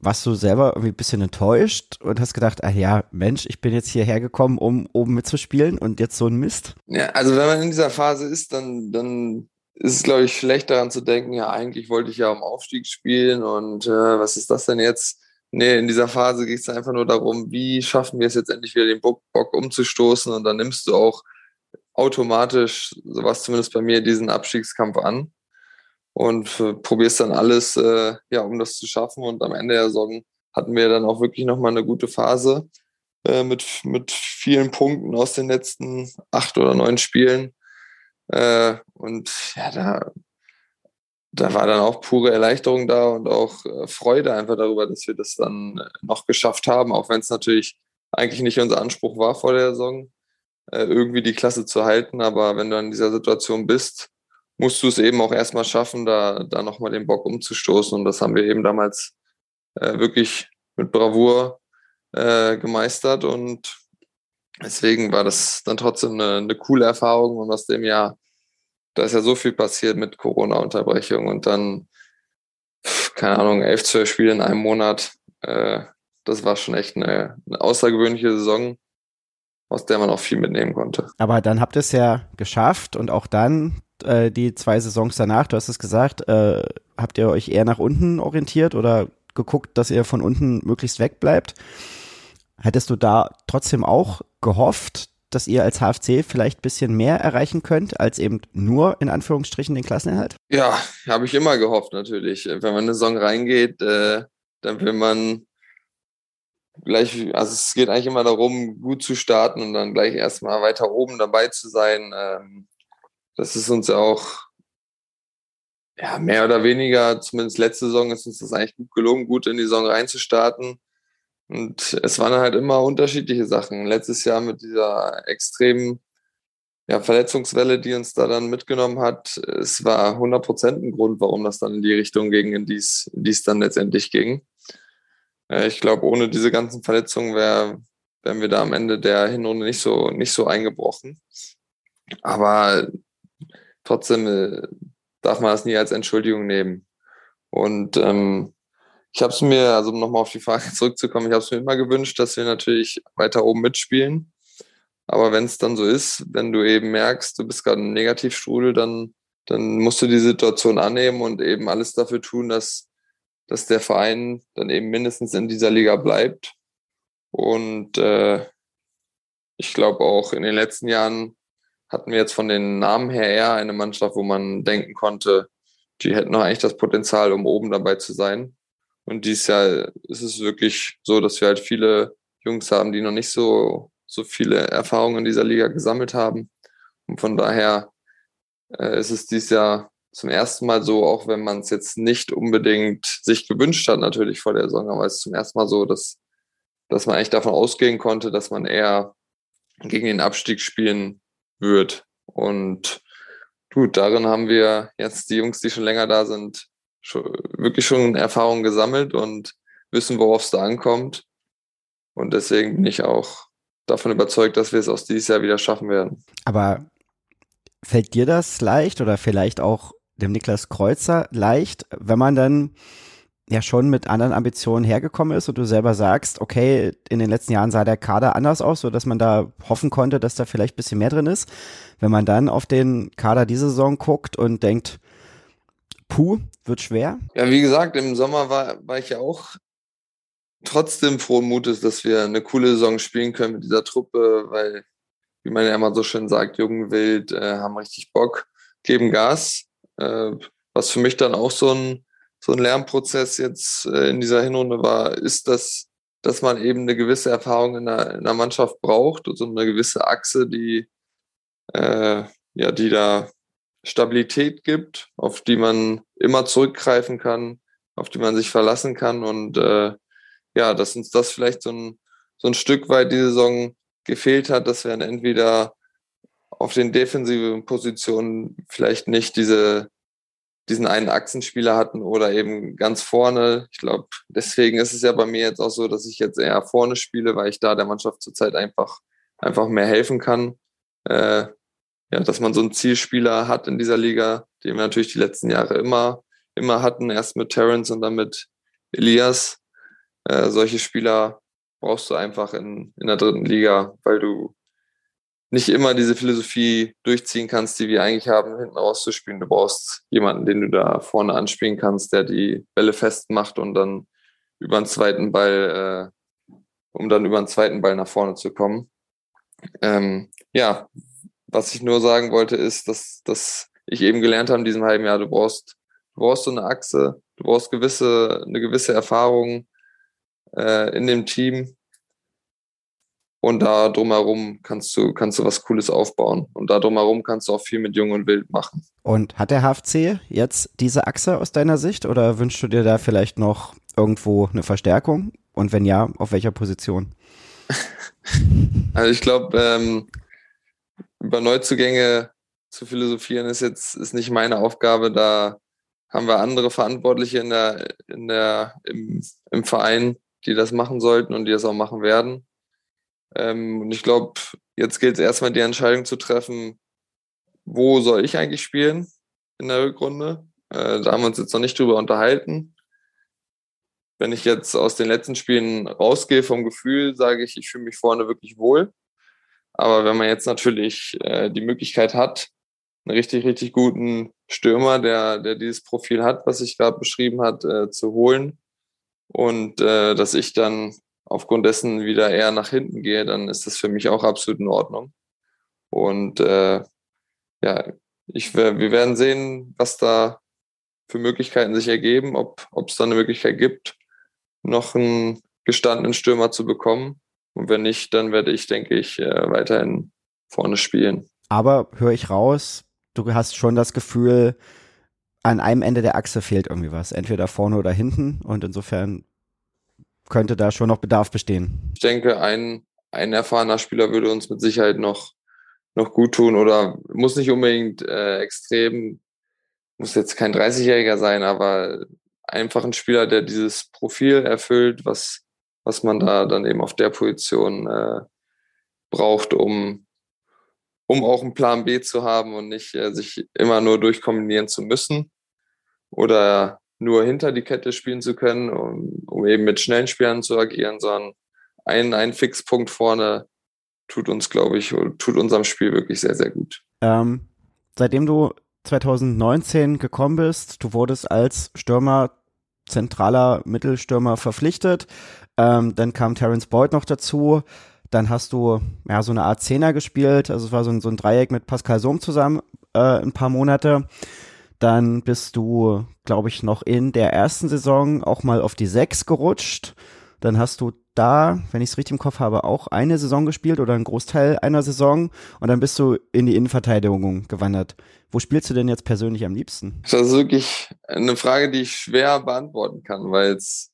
Warst du selber irgendwie ein bisschen enttäuscht und hast gedacht, ah ja, Mensch, ich bin jetzt hierher gekommen, um oben mitzuspielen und jetzt so ein Mist? Ja, also wenn man in dieser Phase ist, dann, dann ist es, glaube ich, schlecht daran zu denken, ja, eigentlich wollte ich ja um Aufstieg spielen und äh, was ist das denn jetzt? Nee, in dieser Phase geht es einfach nur darum, wie schaffen wir es jetzt endlich wieder den Bock, umzustoßen und dann nimmst du auch automatisch, so was zumindest bei mir, diesen Abstiegskampf an und probierst dann alles, äh, ja, um das zu schaffen und am Ende der Saison hatten wir dann auch wirklich nochmal eine gute Phase äh, mit, mit vielen Punkten aus den letzten acht oder neun Spielen äh, und ja, da da war dann auch pure Erleichterung da und auch äh, Freude einfach darüber, dass wir das dann äh, noch geschafft haben, auch wenn es natürlich eigentlich nicht unser Anspruch war vor der Saison, äh, irgendwie die Klasse zu halten. Aber wenn du in dieser Situation bist, musst du es eben auch erstmal schaffen, da, da nochmal den Bock umzustoßen. Und das haben wir eben damals äh, wirklich mit Bravour äh, gemeistert. Und deswegen war das dann trotzdem eine, eine coole Erfahrung. Und aus dem Jahr da ist ja so viel passiert mit Corona-Unterbrechung und dann, keine Ahnung, elf, zwölf Spiele in einem Monat. Äh, das war schon echt eine, eine außergewöhnliche Saison, aus der man auch viel mitnehmen konnte. Aber dann habt ihr es ja geschafft und auch dann äh, die zwei Saisons danach, du hast es gesagt, äh, habt ihr euch eher nach unten orientiert oder geguckt, dass ihr von unten möglichst wegbleibt. Hättest du da trotzdem auch gehofft, dass ihr als HFC vielleicht ein bisschen mehr erreichen könnt, als eben nur in Anführungsstrichen den Klassenerhalt? Ja, habe ich immer gehofft natürlich. Wenn man in eine Saison reingeht, äh, dann will man gleich, also es geht eigentlich immer darum, gut zu starten und dann gleich erstmal weiter oben dabei zu sein. Ähm, das ist uns auch ja, mehr oder weniger, zumindest letzte Saison ist uns das eigentlich gut gelungen, gut in die Saison reinzustarten. Und es waren halt immer unterschiedliche Sachen. Letztes Jahr mit dieser extremen ja, Verletzungswelle, die uns da dann mitgenommen hat, es war 100% ein Grund, warum das dann in die Richtung ging, in die es dann letztendlich ging. Äh, ich glaube, ohne diese ganzen Verletzungen wär, wären wir da am Ende der Hinrunde nicht so, nicht so eingebrochen. Aber trotzdem äh, darf man das nie als Entschuldigung nehmen. Und ähm, ich habe es mir, also um nochmal auf die Frage zurückzukommen, ich habe es mir immer gewünscht, dass wir natürlich weiter oben mitspielen. Aber wenn es dann so ist, wenn du eben merkst, du bist gerade im Negativstrudel, dann, dann musst du die Situation annehmen und eben alles dafür tun, dass, dass der Verein dann eben mindestens in dieser Liga bleibt. Und äh, ich glaube auch in den letzten Jahren hatten wir jetzt von den Namen her eher eine Mannschaft, wo man denken konnte, die hätten noch eigentlich das Potenzial, um oben dabei zu sein. Und dieses Jahr ist es wirklich so, dass wir halt viele Jungs haben, die noch nicht so, so viele Erfahrungen in dieser Liga gesammelt haben. Und von daher äh, ist es dieses Jahr zum ersten Mal so, auch wenn man es jetzt nicht unbedingt sich gewünscht hat, natürlich vor der Saison, aber es ist zum ersten Mal so, dass, dass man eigentlich davon ausgehen konnte, dass man eher gegen den Abstieg spielen wird. Und gut, darin haben wir jetzt die Jungs, die schon länger da sind, schon, wirklich schon Erfahrung gesammelt und wissen, worauf es da ankommt. Und deswegen bin ich auch davon überzeugt, dass wir es aus dieses Jahr wieder schaffen werden. Aber fällt dir das leicht oder vielleicht auch dem Niklas Kreuzer leicht, wenn man dann ja schon mit anderen Ambitionen hergekommen ist und du selber sagst, okay, in den letzten Jahren sah der Kader anders aus, so dass man da hoffen konnte, dass da vielleicht ein bisschen mehr drin ist. Wenn man dann auf den Kader diese Saison guckt und denkt, puh, wird schwer? Ja, wie gesagt, im Sommer war, war ich ja auch trotzdem frohen Mutes, dass wir eine coole Saison spielen können mit dieser Truppe, weil, wie man ja immer so schön sagt, jung, wild, äh, haben richtig Bock, geben Gas. Äh, was für mich dann auch so ein, so ein Lernprozess jetzt äh, in dieser Hinrunde war, ist, dass, dass man eben eine gewisse Erfahrung in der, in der Mannschaft braucht, so also eine gewisse Achse, die, äh, ja, die da Stabilität gibt, auf die man immer zurückgreifen kann, auf die man sich verlassen kann. Und äh, ja, dass uns das vielleicht so ein, so ein Stück weit die Saison gefehlt hat, dass wir dann entweder auf den defensiven Positionen vielleicht nicht diese, diesen einen Achsenspieler hatten oder eben ganz vorne. Ich glaube, deswegen ist es ja bei mir jetzt auch so, dass ich jetzt eher vorne spiele, weil ich da der Mannschaft zurzeit einfach, einfach mehr helfen kann. Äh, ja, dass man so einen Zielspieler hat in dieser Liga, den wir natürlich die letzten Jahre immer, immer hatten, erst mit Terence und dann mit Elias. Äh, solche Spieler brauchst du einfach in, in der dritten Liga, weil du nicht immer diese Philosophie durchziehen kannst, die wir eigentlich haben, hinten rauszuspielen. Du brauchst jemanden, den du da vorne anspielen kannst, der die Bälle festmacht und dann über einen zweiten Ball, äh, um dann über einen zweiten Ball nach vorne zu kommen. Ähm, ja, was ich nur sagen wollte, ist, dass, dass ich eben gelernt habe in diesem halben Jahr, du brauchst, du brauchst so eine Achse, du brauchst gewisse, eine gewisse Erfahrung äh, in dem Team. Und da drumherum kannst du, kannst du was Cooles aufbauen. Und da drumherum kannst du auch viel mit Jung und Wild machen. Und hat der HFC jetzt diese Achse aus deiner Sicht oder wünschst du dir da vielleicht noch irgendwo eine Verstärkung? Und wenn ja, auf welcher Position? also ich glaube, ähm, über Neuzugänge zu philosophieren ist jetzt ist nicht meine Aufgabe. Da haben wir andere Verantwortliche in der, in der, im, im Verein, die das machen sollten und die das auch machen werden. Ähm, und ich glaube, jetzt gilt es erstmal die Entscheidung zu treffen, wo soll ich eigentlich spielen in der Rückrunde. Äh, da haben wir uns jetzt noch nicht drüber unterhalten. Wenn ich jetzt aus den letzten Spielen rausgehe vom Gefühl, sage ich, ich fühle mich vorne wirklich wohl. Aber wenn man jetzt natürlich äh, die Möglichkeit hat, einen richtig, richtig guten Stürmer, der, der dieses Profil hat, was ich gerade beschrieben hat, äh, zu holen und äh, dass ich dann aufgrund dessen wieder eher nach hinten gehe, dann ist das für mich auch absolut in Ordnung. Und äh, ja, ich, wir werden sehen, was da für Möglichkeiten sich ergeben, ob es da eine Möglichkeit gibt, noch einen gestandenen Stürmer zu bekommen. Und wenn nicht, dann werde ich, denke ich, äh, weiterhin vorne spielen. Aber höre ich raus, du hast schon das Gefühl, an einem Ende der Achse fehlt irgendwie was, entweder vorne oder hinten. Und insofern könnte da schon noch Bedarf bestehen. Ich denke, ein, ein erfahrener Spieler würde uns mit Sicherheit noch, noch gut tun oder muss nicht unbedingt äh, extrem, muss jetzt kein 30-Jähriger sein, aber einfach ein Spieler, der dieses Profil erfüllt, was, was man da dann eben auf der Position äh, braucht, um, um auch einen Plan B zu haben und nicht äh, sich immer nur durchkombinieren zu müssen oder nur hinter die Kette spielen zu können, um, um eben mit schnellen Spielern zu agieren, sondern ein, ein Fixpunkt vorne tut uns, glaube ich, tut unserem Spiel wirklich sehr, sehr gut. Ähm, seitdem du 2019 gekommen bist, du wurdest als Stürmer, zentraler Mittelstürmer verpflichtet. Ähm, dann kam Terence Boyd noch dazu. Dann hast du ja so eine Art Zehner gespielt. Also es war so ein, so ein Dreieck mit Pascal Sohm zusammen äh, ein paar Monate. Dann bist du, glaube ich, noch in der ersten Saison auch mal auf die Sechs gerutscht. Dann hast du da, wenn ich es richtig im Kopf habe, auch eine Saison gespielt oder einen Großteil einer Saison und dann bist du in die Innenverteidigung gewandert. Wo spielst du denn jetzt persönlich am liebsten? Das ist wirklich eine Frage, die ich schwer beantworten kann, weil es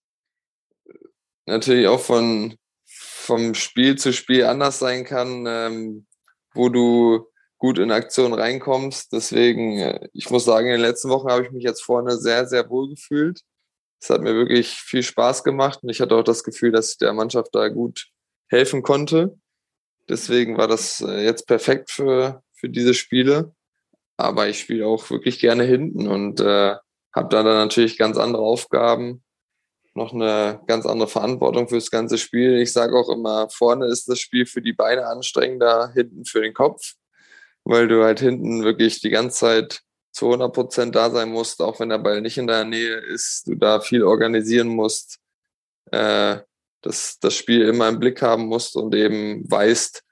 natürlich auch von, vom Spiel zu Spiel anders sein kann, ähm, wo du gut in Aktion reinkommst. Deswegen, äh, ich muss sagen, in den letzten Wochen habe ich mich jetzt vorne sehr, sehr wohl gefühlt. Es hat mir wirklich viel Spaß gemacht und ich hatte auch das Gefühl, dass ich der Mannschaft da gut helfen konnte. Deswegen war das äh, jetzt perfekt für, für diese Spiele. Aber ich spiele auch wirklich gerne hinten und äh, habe da dann natürlich ganz andere Aufgaben, noch eine ganz andere Verantwortung fürs ganze Spiel. Ich sage auch immer, vorne ist das Spiel für die Beine anstrengender, hinten für den Kopf weil du halt hinten wirklich die ganze Zeit zu 100 Prozent da sein musst, auch wenn der Ball nicht in deiner Nähe ist, du da viel organisieren musst, äh, das, das Spiel immer im Blick haben musst und eben weißt,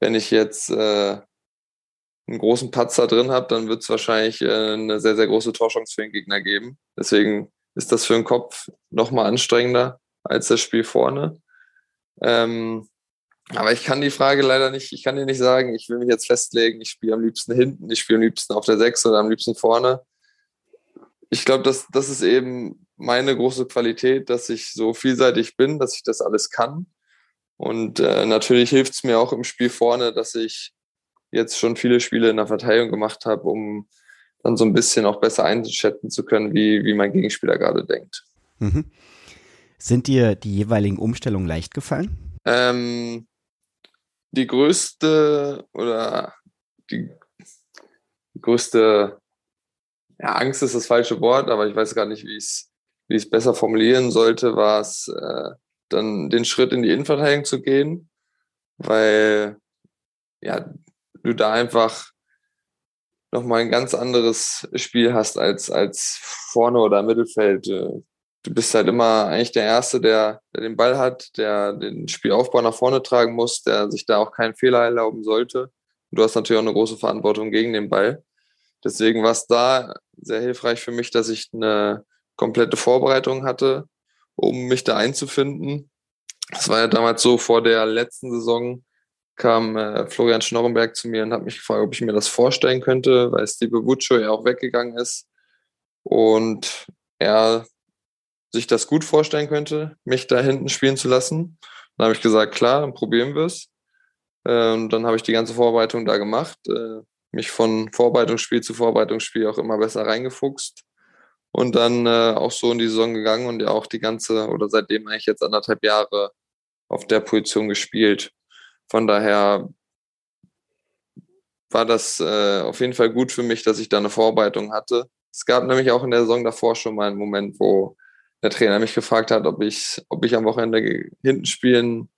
wenn ich jetzt äh, einen großen Patzer drin habe, dann wird es wahrscheinlich äh, eine sehr, sehr große Torchance für den Gegner geben. Deswegen ist das für den Kopf nochmal anstrengender als das Spiel vorne. Ähm, aber ich kann die Frage leider nicht, ich kann dir nicht sagen, ich will mich jetzt festlegen, ich spiele am liebsten hinten, ich spiele am liebsten auf der 6 oder am liebsten vorne. Ich glaube, das, das ist eben meine große Qualität, dass ich so vielseitig bin, dass ich das alles kann. Und äh, natürlich hilft es mir auch im Spiel vorne, dass ich jetzt schon viele Spiele in der Verteidigung gemacht habe, um dann so ein bisschen auch besser einschätzen zu können, wie, wie mein Gegenspieler gerade denkt. Mhm. Sind dir die jeweiligen Umstellungen leicht gefallen? Ähm, die größte oder die größte ja, Angst ist das falsche Wort, aber ich weiß gar nicht, wie ich es wie es besser formulieren sollte, war es äh, dann den Schritt in die Innenverteidigung zu gehen, weil ja du da einfach nochmal ein ganz anderes Spiel hast als als vorne oder Mittelfeld. Du bist halt immer eigentlich der Erste, der, der den Ball hat, der den Spielaufbau nach vorne tragen muss, der sich da auch keinen Fehler erlauben sollte. Und du hast natürlich auch eine große Verantwortung gegen den Ball. Deswegen war es da sehr hilfreich für mich, dass ich eine komplette Vorbereitung hatte, um mich da einzufinden. das war ja damals so, vor der letzten Saison kam äh, Florian Schnorrenberg zu mir und hat mich gefragt, ob ich mir das vorstellen könnte, weil Steve Buccio ja auch weggegangen ist und er sich das gut vorstellen könnte, mich da hinten spielen zu lassen. Dann habe ich gesagt, klar, dann probieren wir es. Ähm, dann habe ich die ganze Vorbereitung da gemacht, äh, mich von Vorbereitungsspiel zu Vorbereitungsspiel auch immer besser reingefuchst und dann äh, auch so in die Saison gegangen und ja auch die ganze oder seitdem eigentlich jetzt anderthalb Jahre auf der Position gespielt. Von daher war das äh, auf jeden Fall gut für mich, dass ich da eine Vorbereitung hatte. Es gab nämlich auch in der Saison davor schon mal einen Moment, wo der Trainer mich gefragt hat, ob ich, ob ich am Wochenende hinten spielen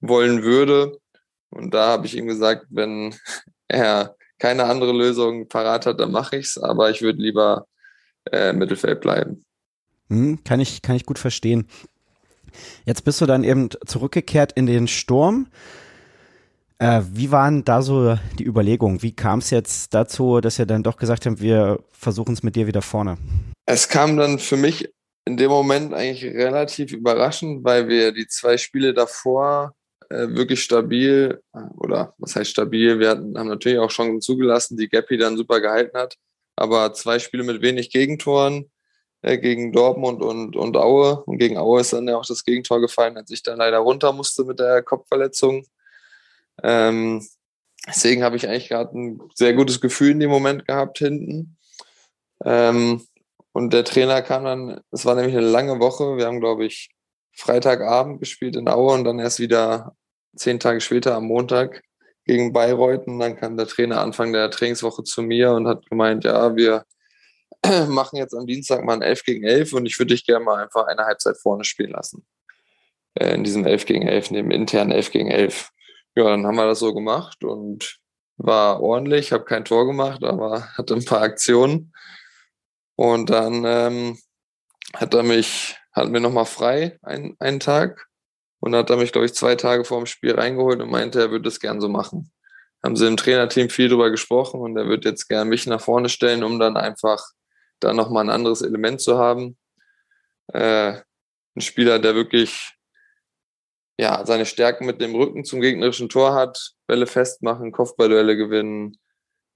wollen würde. Und da habe ich ihm gesagt, wenn er keine andere Lösung parat hat, dann mache ich es, aber ich würde lieber äh, im Mittelfeld bleiben. Hm, kann, ich, kann ich gut verstehen. Jetzt bist du dann eben zurückgekehrt in den Sturm. Äh, wie waren da so die Überlegungen? Wie kam es jetzt dazu, dass ihr dann doch gesagt habt, wir versuchen es mit dir wieder vorne? Es kam dann für mich in dem Moment eigentlich relativ überraschend, weil wir die zwei Spiele davor äh, wirklich stabil, oder was heißt stabil, wir hatten, haben natürlich auch Chancen zugelassen, die Gappy dann super gehalten hat, aber zwei Spiele mit wenig Gegentoren äh, gegen Dortmund und, und Aue. Und gegen Aue ist dann ja auch das Gegentor gefallen, als ich dann leider runter musste mit der Kopfverletzung. Ähm, deswegen habe ich eigentlich gerade ein sehr gutes Gefühl in dem Moment gehabt hinten. Ähm, und der Trainer kam dann, es war nämlich eine lange Woche. Wir haben, glaube ich, Freitagabend gespielt in Aue und dann erst wieder zehn Tage später am Montag gegen Bayreuth. Und dann kam der Trainer Anfang der Trainingswoche zu mir und hat gemeint, ja, wir machen jetzt am Dienstag mal ein 11 gegen 11 und ich würde dich gerne mal einfach eine Halbzeit vorne spielen lassen. Äh, in diesem 11 gegen 11, in dem internen 11 gegen 11 ja, dann haben wir das so gemacht und war ordentlich, habe kein Tor gemacht, aber hatte ein paar Aktionen. Und dann ähm, hat er mich, hatten wir nochmal frei ein, einen Tag und hat er mich, glaube ich, zwei Tage vor dem Spiel reingeholt und meinte, er würde es gern so machen. Haben sie im Trainerteam viel drüber gesprochen und er wird jetzt gern mich nach vorne stellen, um dann einfach da nochmal ein anderes Element zu haben. Äh, ein Spieler, der wirklich ja, seine Stärken mit dem Rücken zum gegnerischen Tor hat, Bälle festmachen, Kopfballduelle gewinnen,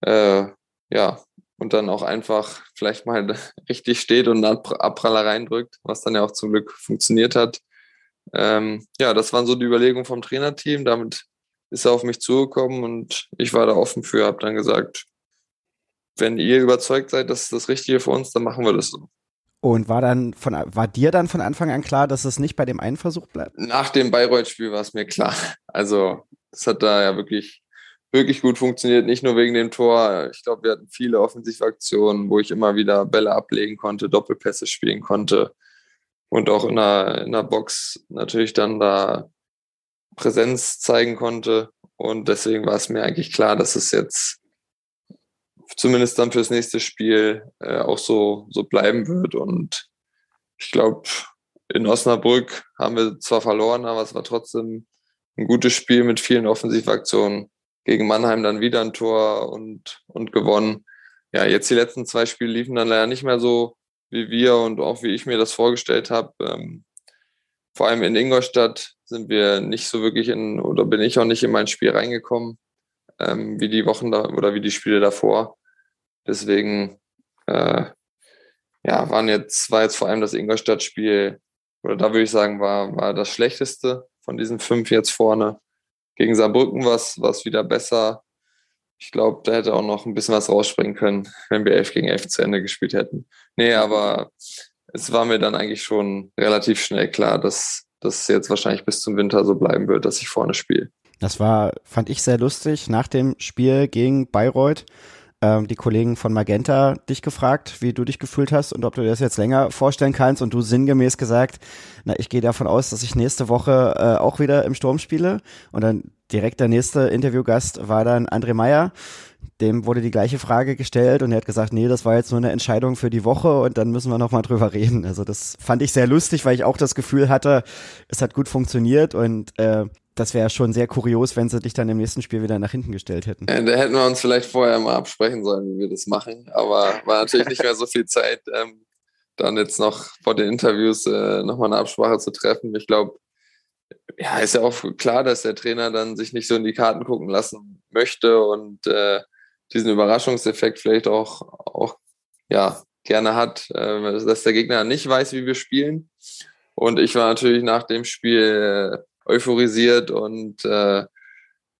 äh, ja, und dann auch einfach vielleicht mal richtig steht und einen Abpraller reindrückt, was dann ja auch zum Glück funktioniert hat. Ähm, ja, das waren so die Überlegungen vom Trainerteam. Damit ist er auf mich zugekommen und ich war da offen für, habe dann gesagt, wenn ihr überzeugt seid, das ist das Richtige für uns, dann machen wir das so. Und war dann von, war dir dann von Anfang an klar, dass es nicht bei dem einen Versuch bleibt? Nach dem Bayreuth-Spiel war es mir klar. Also, es hat da ja wirklich, wirklich gut funktioniert. Nicht nur wegen dem Tor. Ich glaube, wir hatten viele Offensivaktionen, wo ich immer wieder Bälle ablegen konnte, Doppelpässe spielen konnte. Und auch in der, in der Box natürlich dann da Präsenz zeigen konnte. Und deswegen war es mir eigentlich klar, dass es jetzt zumindest dann fürs nächste Spiel äh, auch so, so bleiben wird. Und ich glaube, in Osnabrück haben wir zwar verloren, aber es war trotzdem ein gutes Spiel mit vielen Offensivaktionen. Gegen Mannheim dann wieder ein Tor und, und gewonnen. Ja, jetzt die letzten zwei Spiele liefen dann leider nicht mehr so, wie wir und auch wie ich mir das vorgestellt habe. Ähm, vor allem in Ingolstadt sind wir nicht so wirklich in, oder bin ich auch nicht in mein Spiel reingekommen, ähm, wie die Wochen da oder wie die Spiele davor. Deswegen, äh, ja, waren jetzt, war jetzt vor allem das Ingolstadt-Spiel, oder da würde ich sagen, war, war das schlechteste von diesen fünf jetzt vorne. Gegen Saarbrücken war es wieder besser. Ich glaube, da hätte auch noch ein bisschen was rausspringen können, wenn wir elf gegen elf zu Ende gespielt hätten. Nee, aber es war mir dann eigentlich schon relativ schnell klar, dass das jetzt wahrscheinlich bis zum Winter so bleiben wird, dass ich vorne spiele. Das war, fand ich sehr lustig, nach dem Spiel gegen Bayreuth ähm, die Kollegen von Magenta dich gefragt, wie du dich gefühlt hast und ob du dir das jetzt länger vorstellen kannst und du sinngemäß gesagt, na, ich gehe davon aus, dass ich nächste Woche äh, auch wieder im Sturm spiele und dann direkt der nächste Interviewgast war dann André Meyer. Dem wurde die gleiche Frage gestellt und er hat gesagt, nee, das war jetzt nur eine Entscheidung für die Woche und dann müssen wir nochmal drüber reden. Also das fand ich sehr lustig, weil ich auch das Gefühl hatte, es hat gut funktioniert und äh, das wäre schon sehr kurios, wenn sie dich dann im nächsten Spiel wieder nach hinten gestellt hätten. Ja, da hätten wir uns vielleicht vorher mal absprechen sollen, wie wir das machen. Aber war natürlich nicht mehr so viel Zeit, ähm, dann jetzt noch vor den Interviews äh, nochmal eine Absprache zu treffen. Ich glaube, ja, ist ja auch klar, dass der Trainer dann sich nicht so in die Karten gucken lassen möchte und äh, diesen Überraschungseffekt vielleicht auch, auch ja, gerne hat, äh, dass der Gegner nicht weiß, wie wir spielen. Und ich war natürlich nach dem Spiel äh, euphorisiert und äh,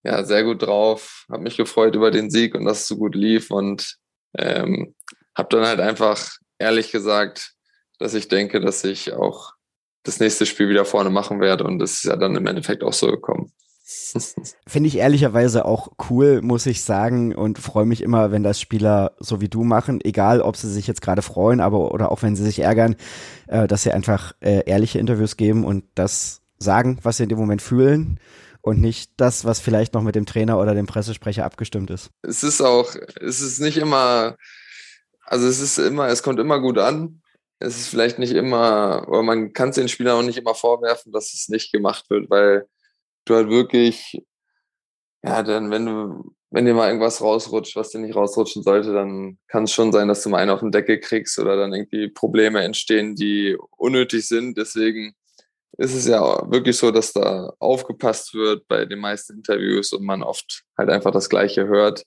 ja, sehr gut drauf, habe mich gefreut über den Sieg und dass es so gut lief und ähm, habe dann halt einfach ehrlich gesagt, dass ich denke, dass ich auch das nächste Spiel wieder vorne machen werde und es ist ja dann im Endeffekt auch so gekommen. Finde ich ehrlicherweise auch cool, muss ich sagen, und freue mich immer, wenn das Spieler so wie du machen, egal ob sie sich jetzt gerade freuen, aber oder auch wenn sie sich ärgern, äh, dass sie einfach äh, ehrliche Interviews geben und das sagen, was sie in dem Moment fühlen und nicht das, was vielleicht noch mit dem Trainer oder dem Pressesprecher abgestimmt ist. Es ist auch, es ist nicht immer, also es ist immer, es kommt immer gut an. Es ist vielleicht nicht immer, oder man kann es den Spielern auch nicht immer vorwerfen, dass es nicht gemacht wird, weil du halt wirklich, ja, dann, wenn du, wenn dir mal irgendwas rausrutscht, was dir nicht rausrutschen sollte, dann kann es schon sein, dass du mal einen auf den Deckel kriegst oder dann irgendwie Probleme entstehen, die unnötig sind. Deswegen ist es ja wirklich so, dass da aufgepasst wird bei den meisten Interviews und man oft halt einfach das Gleiche hört.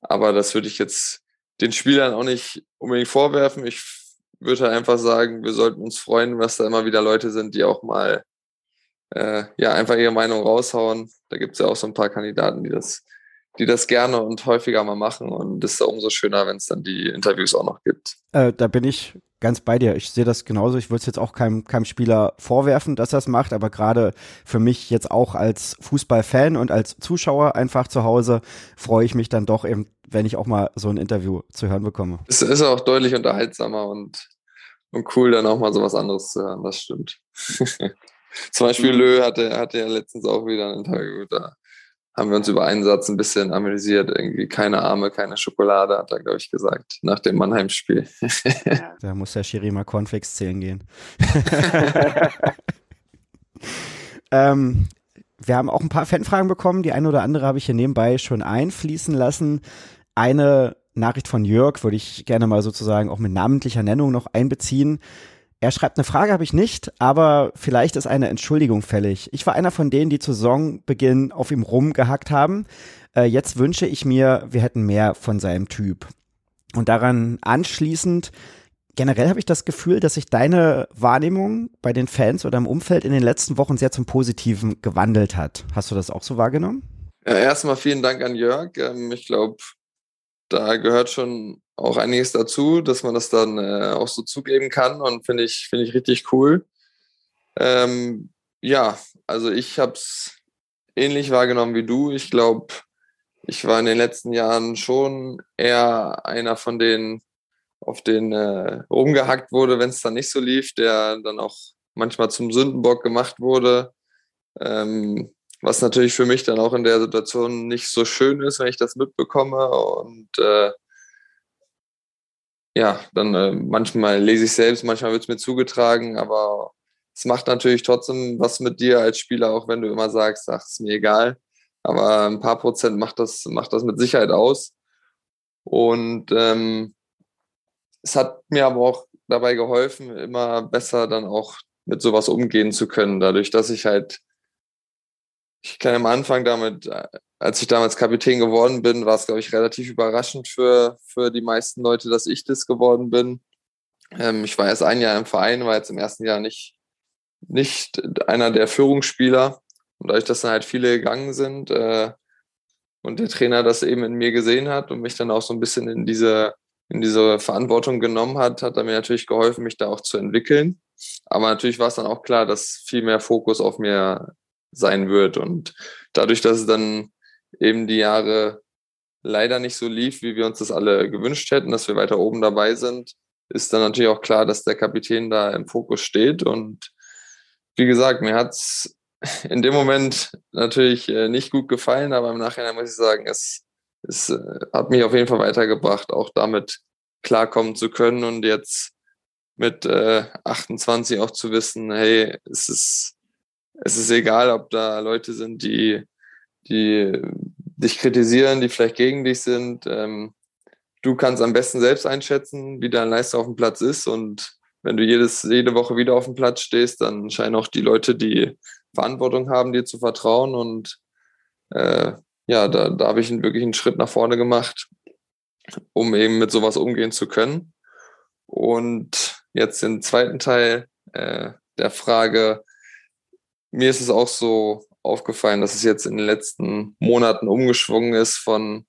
Aber das würde ich jetzt den Spielern auch nicht unbedingt vorwerfen. Ich würde halt einfach sagen, wir sollten uns freuen, dass da immer wieder Leute sind, die auch mal äh, ja einfach ihre Meinung raushauen. Da gibt es ja auch so ein paar Kandidaten, die das, die das gerne und häufiger mal machen. Und es ist umso schöner, wenn es dann die Interviews auch noch gibt. Äh, da bin ich ganz bei dir. Ich sehe das genauso. Ich würde es jetzt auch keinem, keinem Spieler vorwerfen, dass er es macht, aber gerade für mich jetzt auch als Fußballfan und als Zuschauer einfach zu Hause freue ich mich dann doch eben, wenn ich auch mal so ein Interview zu hören bekomme. Es ist auch deutlich unterhaltsamer und, und cool, dann auch mal so was anderes zu hören. Das stimmt. Zum Beispiel mhm. Lö hatte, hatte ja letztens auch wieder ein Interview da. Haben wir uns über einen Satz ein bisschen amüsiert. Irgendwie keine Arme, keine Schokolade, hat er, glaube ich, gesagt, nach dem Mannheim-Spiel. da muss der Schiri mal Cornflakes zählen gehen. ähm, wir haben auch ein paar Fanfragen bekommen. Die eine oder andere habe ich hier nebenbei schon einfließen lassen. Eine Nachricht von Jörg würde ich gerne mal sozusagen auch mit namentlicher Nennung noch einbeziehen. Er schreibt, eine Frage habe ich nicht, aber vielleicht ist eine Entschuldigung fällig. Ich war einer von denen, die zu Saisonbeginn auf ihm rumgehackt haben. Äh, jetzt wünsche ich mir, wir hätten mehr von seinem Typ. Und daran anschließend, generell habe ich das Gefühl, dass sich deine Wahrnehmung bei den Fans oder im Umfeld in den letzten Wochen sehr zum Positiven gewandelt hat. Hast du das auch so wahrgenommen? Ja, erstmal vielen Dank an Jörg. Ähm, ich glaube, da gehört schon auch einiges dazu, dass man das dann äh, auch so zugeben kann und finde ich, finde ich richtig cool. Ähm, ja, also ich habe es ähnlich wahrgenommen wie du. Ich glaube, ich war in den letzten Jahren schon eher einer von denen, auf den äh, rumgehackt wurde, wenn es dann nicht so lief, der dann auch manchmal zum Sündenbock gemacht wurde. Ähm, was natürlich für mich dann auch in der Situation nicht so schön ist, wenn ich das mitbekomme. Und äh, ja, dann äh, manchmal lese ich selbst, manchmal wird es mir zugetragen, aber es macht natürlich trotzdem was mit dir als Spieler, auch wenn du immer sagst, ach, ist mir egal. Aber ein paar Prozent macht das, macht das mit Sicherheit aus. Und ähm, es hat mir aber auch dabei geholfen, immer besser dann auch mit sowas umgehen zu können, dadurch, dass ich halt ich kann am Anfang damit, äh, als ich damals Kapitän geworden bin, war es, glaube ich, relativ überraschend für, für die meisten Leute, dass ich das geworden bin. Ähm, ich war erst ein Jahr im Verein, war jetzt im ersten Jahr nicht, nicht einer der Führungsspieler. Und dadurch, dass dann halt viele gegangen sind äh, und der Trainer das eben in mir gesehen hat und mich dann auch so ein bisschen in diese, in diese Verantwortung genommen hat, hat er mir natürlich geholfen, mich da auch zu entwickeln. Aber natürlich war es dann auch klar, dass viel mehr Fokus auf mir sein wird. Und dadurch, dass es dann eben die Jahre leider nicht so lief, wie wir uns das alle gewünscht hätten, dass wir weiter oben dabei sind, ist dann natürlich auch klar, dass der Kapitän da im Fokus steht. Und wie gesagt, mir hat es in dem Moment natürlich äh, nicht gut gefallen, aber im Nachhinein muss ich sagen, es, es äh, hat mich auf jeden Fall weitergebracht, auch damit klarkommen zu können und jetzt mit äh, 28 auch zu wissen, hey, es ist es ist egal, ob da Leute sind, die, die dich kritisieren, die vielleicht gegen dich sind. Ähm, du kannst am besten selbst einschätzen, wie deine Leistung auf dem Platz ist. Und wenn du jedes, jede Woche wieder auf dem Platz stehst, dann scheinen auch die Leute, die Verantwortung haben, dir zu vertrauen. Und äh, ja, da, da habe ich wirklich einen Schritt nach vorne gemacht, um eben mit sowas umgehen zu können. Und jetzt den zweiten Teil äh, der Frage. Mir ist es auch so aufgefallen, dass es jetzt in den letzten Monaten umgeschwungen ist von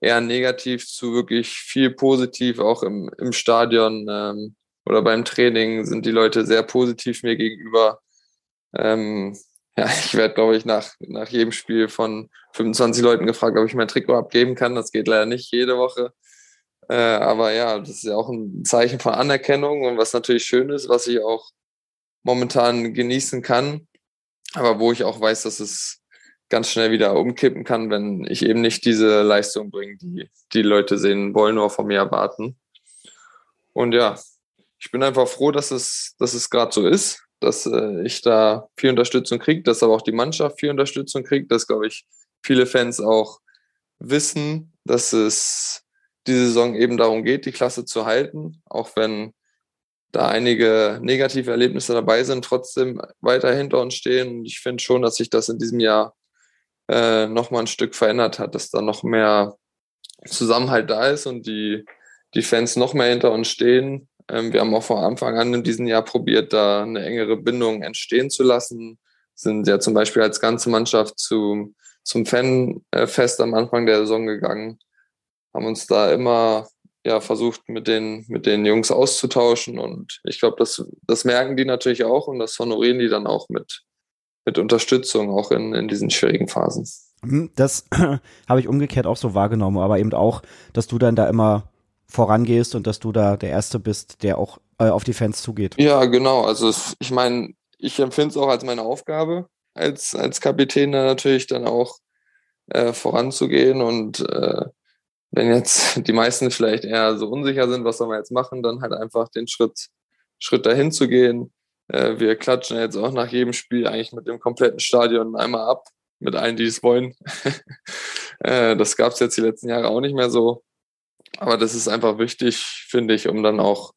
eher negativ zu wirklich viel positiv, auch im, im Stadion ähm, oder beim Training sind die Leute sehr positiv mir gegenüber. Ähm, ja, ich werde, glaube ich, nach, nach jedem Spiel von 25 Leuten gefragt, ob ich mein Trikot abgeben kann. Das geht leider nicht jede Woche. Äh, aber ja, das ist ja auch ein Zeichen von Anerkennung und was natürlich schön ist, was ich auch momentan genießen kann. Aber wo ich auch weiß, dass es ganz schnell wieder umkippen kann, wenn ich eben nicht diese Leistung bringe, die die Leute sehen wollen oder von mir erwarten. Und ja, ich bin einfach froh, dass es, dass es gerade so ist, dass äh, ich da viel Unterstützung kriege, dass aber auch die Mannschaft viel Unterstützung kriegt, dass, glaube ich, viele Fans auch wissen, dass es diese Saison eben darum geht, die Klasse zu halten, auch wenn da einige negative Erlebnisse dabei sind, trotzdem weiter hinter uns stehen. Und ich finde schon, dass sich das in diesem Jahr äh, nochmal ein Stück verändert hat, dass da noch mehr Zusammenhalt da ist und die, die Fans noch mehr hinter uns stehen. Ähm, wir haben auch von Anfang an in diesem Jahr probiert, da eine engere Bindung entstehen zu lassen. Sind ja zum Beispiel als ganze Mannschaft zu, zum Fanfest am Anfang der Saison gegangen, haben uns da immer ja, versucht, mit den, mit den Jungs auszutauschen. Und ich glaube, das, das merken die natürlich auch und das honorieren die dann auch mit, mit Unterstützung, auch in, in diesen schwierigen Phasen. Hm, das habe ich umgekehrt auch so wahrgenommen, aber eben auch, dass du dann da immer vorangehst und dass du da der Erste bist, der auch äh, auf die Fans zugeht. Ja, genau. Also ich meine, ich empfinde es auch als meine Aufgabe, als, als Kapitän da natürlich dann auch äh, voranzugehen und äh, wenn jetzt die meisten vielleicht eher so unsicher sind, was soll man jetzt machen, dann halt einfach den Schritt, Schritt dahin zu gehen. Äh, wir klatschen jetzt auch nach jedem Spiel eigentlich mit dem kompletten Stadion einmal ab, mit allen, die es wollen. äh, das gab es jetzt die letzten Jahre auch nicht mehr so. Aber das ist einfach wichtig, finde ich, um dann auch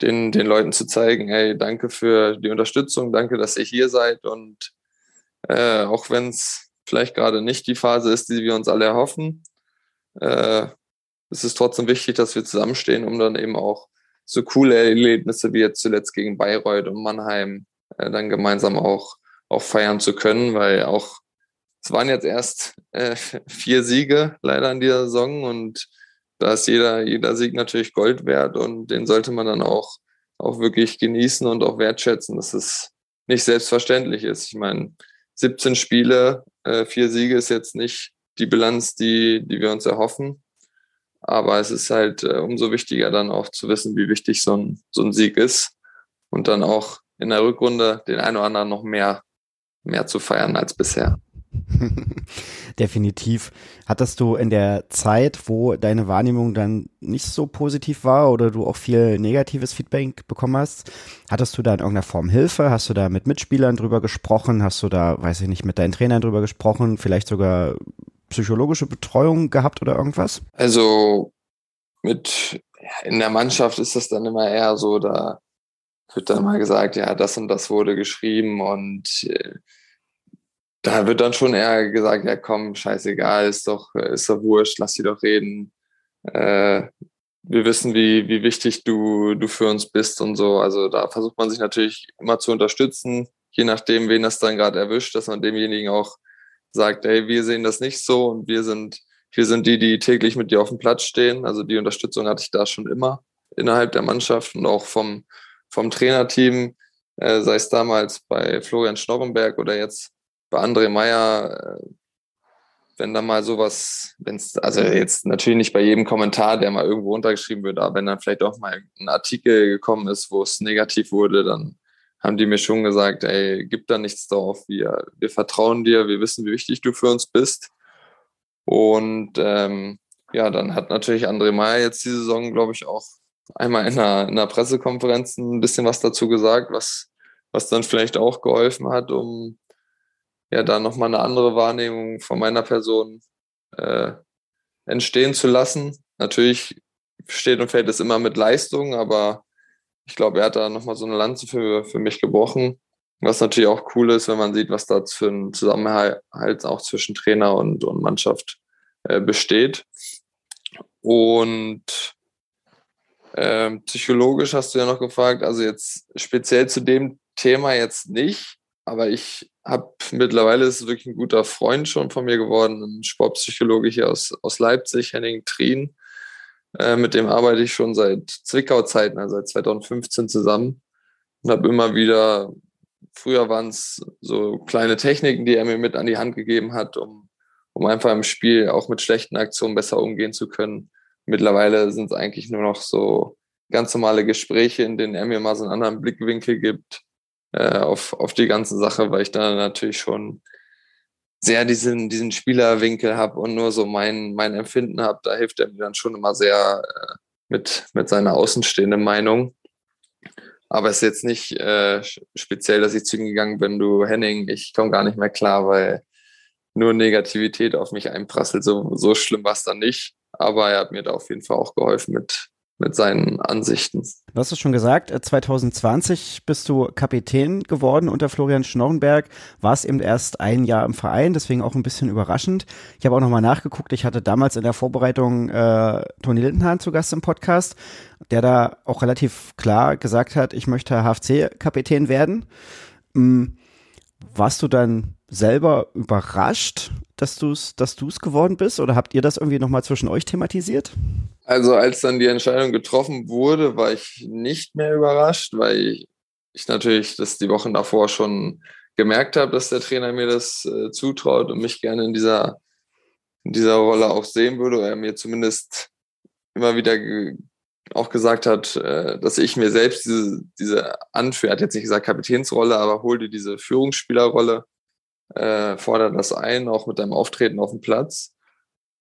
den, den Leuten zu zeigen, hey, danke für die Unterstützung, danke, dass ihr hier seid und äh, auch wenn es vielleicht gerade nicht die Phase ist, die wir uns alle erhoffen, äh, es ist trotzdem wichtig, dass wir zusammenstehen, um dann eben auch so coole Erlebnisse wie jetzt zuletzt gegen Bayreuth und Mannheim äh, dann gemeinsam auch, auch feiern zu können, weil auch es waren jetzt erst äh, vier Siege leider in dieser Saison und da ist jeder, jeder Sieg natürlich Gold wert und den sollte man dann auch, auch wirklich genießen und auch wertschätzen, dass es nicht selbstverständlich ist. Ich meine, 17 Spiele, äh, vier Siege ist jetzt nicht die Bilanz, die, die wir uns erhoffen. Aber es ist halt äh, umso wichtiger dann auch zu wissen, wie wichtig so ein, so ein Sieg ist und dann auch in der Rückrunde den einen oder anderen noch mehr, mehr zu feiern als bisher. Definitiv. Hattest du in der Zeit, wo deine Wahrnehmung dann nicht so positiv war oder du auch viel negatives Feedback bekommen hast, hattest du da in irgendeiner Form Hilfe? Hast du da mit Mitspielern drüber gesprochen? Hast du da, weiß ich nicht, mit deinen Trainern drüber gesprochen? Vielleicht sogar psychologische Betreuung gehabt oder irgendwas? Also mit in der Mannschaft ist das dann immer eher so, da wird dann mal gesagt, ja, das und das wurde geschrieben und äh, da wird dann schon eher gesagt, ja komm, scheißegal, ist doch, ist doch wurscht, lass sie doch reden. Äh, wir wissen, wie, wie wichtig du, du für uns bist und so. Also da versucht man sich natürlich immer zu unterstützen, je nachdem, wen das dann gerade erwischt, dass man demjenigen auch sagt, ey, wir sehen das nicht so und wir sind, wir sind die, die täglich mit dir auf dem Platz stehen. Also die Unterstützung hatte ich da schon immer innerhalb der Mannschaft und auch vom, vom Trainerteam, äh, sei es damals bei Florian Schnorrenberg oder jetzt bei André Meyer, äh, wenn da mal sowas, wenn es, also jetzt natürlich nicht bei jedem Kommentar, der mal irgendwo untergeschrieben wird, aber wenn dann vielleicht auch mal ein Artikel gekommen ist, wo es negativ wurde, dann haben die mir schon gesagt, ey, gib da nichts drauf, wir, wir vertrauen dir, wir wissen, wie wichtig du für uns bist. Und ähm, ja, dann hat natürlich André Meyer jetzt die Saison, glaube ich, auch einmal in einer, in einer Pressekonferenz ein bisschen was dazu gesagt, was, was dann vielleicht auch geholfen hat, um ja da nochmal eine andere Wahrnehmung von meiner Person äh, entstehen zu lassen. Natürlich steht und fällt es immer mit Leistung, aber ich glaube, er hat da nochmal so eine Lanze für, für mich gebrochen. Was natürlich auch cool ist, wenn man sieht, was da für ein Zusammenhalt auch zwischen Trainer und, und Mannschaft äh, besteht. Und ähm, psychologisch hast du ja noch gefragt, also jetzt speziell zu dem Thema jetzt nicht, aber ich habe mittlerweile ist wirklich ein guter Freund schon von mir geworden, ein Sportpsychologe hier aus, aus Leipzig, Henning Trien. Äh, mit dem arbeite ich schon seit Zwickau-Zeiten, also seit 2015 zusammen und habe immer wieder, früher waren es so kleine Techniken, die er mir mit an die Hand gegeben hat, um, um einfach im Spiel auch mit schlechten Aktionen besser umgehen zu können. Mittlerweile sind es eigentlich nur noch so ganz normale Gespräche, in denen er mir mal so einen anderen Blickwinkel gibt äh, auf, auf die ganze Sache, weil ich da natürlich schon sehr diesen, diesen Spielerwinkel habe und nur so mein, mein Empfinden habe. Da hilft er mir dann schon immer sehr äh, mit, mit seiner außenstehenden Meinung. Aber es ist jetzt nicht äh, speziell, dass ich zu ihm gegangen bin, du Henning, ich komme gar nicht mehr klar, weil nur Negativität auf mich einprasselt. So, so schlimm war es dann nicht. Aber er hat mir da auf jeden Fall auch geholfen mit, mit seinen Ansichten. Du hast es schon gesagt, 2020 äh, bist du Kapitän geworden unter Florian Schnorrenberg, warst eben erst ein Jahr im Verein, deswegen auch ein bisschen überraschend. Ich habe auch nochmal nachgeguckt, ich hatte damals in der Vorbereitung äh, Toni Lindenhahn zu Gast im Podcast, der da auch relativ klar gesagt hat, ich möchte HFC-Kapitän werden. Hm, warst du dann selber überrascht, dass du es dass du's geworden bist? Oder habt ihr das irgendwie nochmal zwischen euch thematisiert? Also als dann die Entscheidung getroffen wurde, war ich nicht mehr überrascht, weil ich natürlich das die Wochen davor schon gemerkt habe, dass der Trainer mir das äh, zutraut und mich gerne in dieser, in dieser Rolle auch sehen würde. Er mir zumindest immer wieder auch gesagt hat, äh, dass ich mir selbst diese, diese Anführer, hat jetzt nicht gesagt Kapitänsrolle, aber hol dir diese Führungsspielerrolle äh, fordert das ein, auch mit deinem Auftreten auf dem Platz.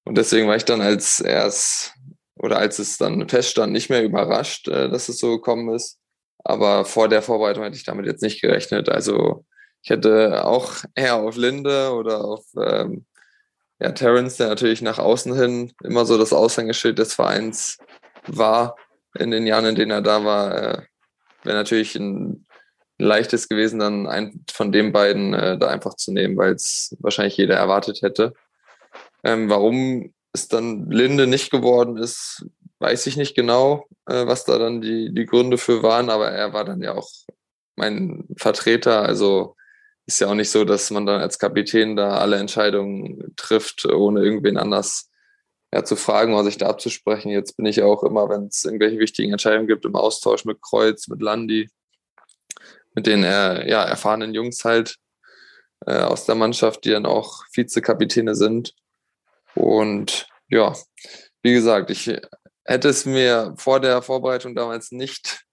Und deswegen war ich dann als erst oder als es dann feststand, nicht mehr überrascht, äh, dass es so gekommen ist. Aber vor der Vorbereitung hätte ich damit jetzt nicht gerechnet. Also ich hätte auch eher auf Linde oder auf ähm, ja, Terence, der natürlich nach außen hin immer so das Aushängeschild des Vereins war in den Jahren, in denen er da war, äh, wäre natürlich ein leichtes gewesen, dann einen von den beiden äh, da einfach zu nehmen, weil es wahrscheinlich jeder erwartet hätte. Ähm, warum es dann Linde nicht geworden ist, weiß ich nicht genau, äh, was da dann die, die Gründe für waren, aber er war dann ja auch mein Vertreter. Also ist ja auch nicht so, dass man dann als Kapitän da alle Entscheidungen trifft, ohne irgendwen anders ja, zu fragen oder sich da abzusprechen. Jetzt bin ich auch immer, wenn es irgendwelche wichtigen Entscheidungen gibt, im Austausch mit Kreuz, mit Landi, mit den äh, ja, erfahrenen Jungs halt äh, aus der Mannschaft, die dann auch Vizekapitäne sind. Und ja, wie gesagt, ich hätte es mir vor der Vorbereitung damals nicht,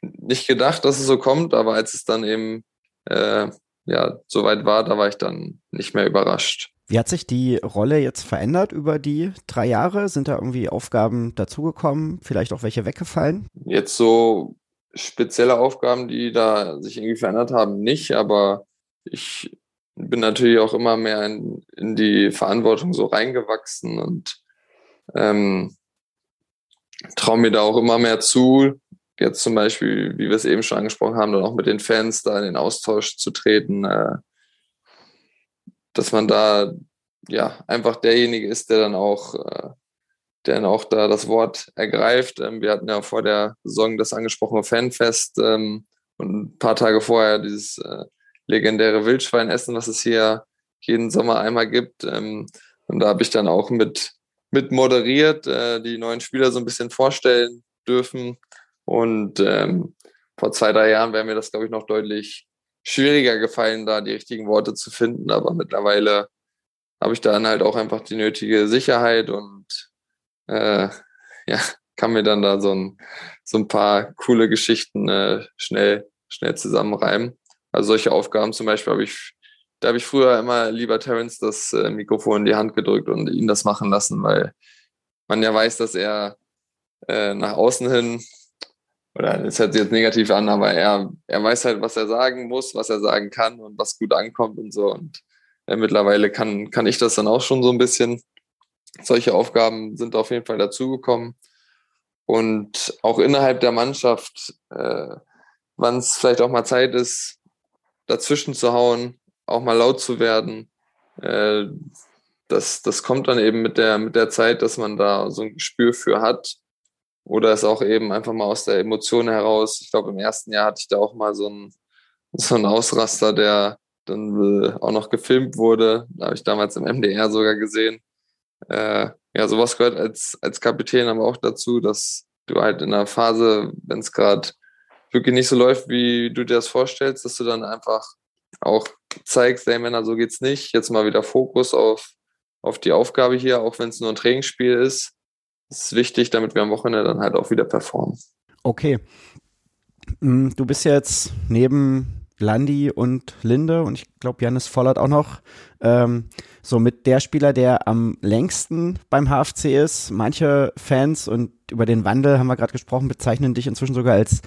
nicht gedacht, dass es so kommt, aber als es dann eben äh, ja, soweit war, da war ich dann nicht mehr überrascht. Wie hat sich die Rolle jetzt verändert über die drei Jahre? Sind da irgendwie Aufgaben dazugekommen? Vielleicht auch welche weggefallen? Jetzt so spezielle Aufgaben, die da sich irgendwie verändert haben, nicht, aber ich bin natürlich auch immer mehr in, in die Verantwortung so reingewachsen und ähm, traue mir da auch immer mehr zu, jetzt zum Beispiel, wie wir es eben schon angesprochen haben, dann auch mit den Fans da in den Austausch zu treten, äh, dass man da ja einfach derjenige ist, der dann auch äh, der dann auch da das Wort ergreift. Ähm, wir hatten ja vor der Saison das angesprochene Fanfest ähm, und ein paar Tage vorher dieses äh, legendäre Wildschweinessen, was es hier jeden Sommer einmal gibt. Ähm, und da habe ich dann auch mit, mit moderiert, äh, die neuen Spieler so ein bisschen vorstellen dürfen. Und ähm, vor zwei, drei Jahren wäre mir das, glaube ich, noch deutlich schwieriger gefallen, da die richtigen Worte zu finden. Aber mittlerweile habe ich dann halt auch einfach die nötige Sicherheit und äh, ja, kann mir dann da so ein, so ein paar coole Geschichten äh, schnell, schnell zusammenreimen. Also solche Aufgaben zum Beispiel habe ich, da habe ich früher immer lieber Terence das äh, Mikrofon in die Hand gedrückt und ihn das machen lassen, weil man ja weiß, dass er äh, nach außen hin, oder das hört sich jetzt negativ an, aber er, er weiß halt, was er sagen muss, was er sagen kann und was gut ankommt und so. Und äh, mittlerweile kann, kann ich das dann auch schon so ein bisschen solche Aufgaben sind auf jeden Fall dazugekommen. Und auch innerhalb der Mannschaft, äh, wann es vielleicht auch mal Zeit ist, dazwischen zu hauen, auch mal laut zu werden. Äh, das, das kommt dann eben mit der, mit der Zeit, dass man da so ein Gespür für hat. Oder es auch eben einfach mal aus der Emotion heraus. Ich glaube, im ersten Jahr hatte ich da auch mal so einen, so einen Ausraster, der dann äh, auch noch gefilmt wurde. Da habe ich damals im MDR sogar gesehen. Äh, ja, sowas gehört als, als Kapitän aber auch dazu, dass du halt in einer Phase, wenn es gerade wirklich nicht so läuft, wie du dir das vorstellst, dass du dann einfach auch zeigst, hey Männer, so geht's nicht. Jetzt mal wieder Fokus auf, auf die Aufgabe hier, auch wenn es nur ein Trainingsspiel ist. Das ist wichtig, damit wir am Wochenende dann halt auch wieder performen. Okay. Mm, du bist jetzt neben Landi und Linde und ich glaube Janis Vollert auch noch ähm, so mit der Spieler, der am längsten beim HFC ist. Manche Fans und über den Wandel haben wir gerade gesprochen, bezeichnen dich inzwischen sogar als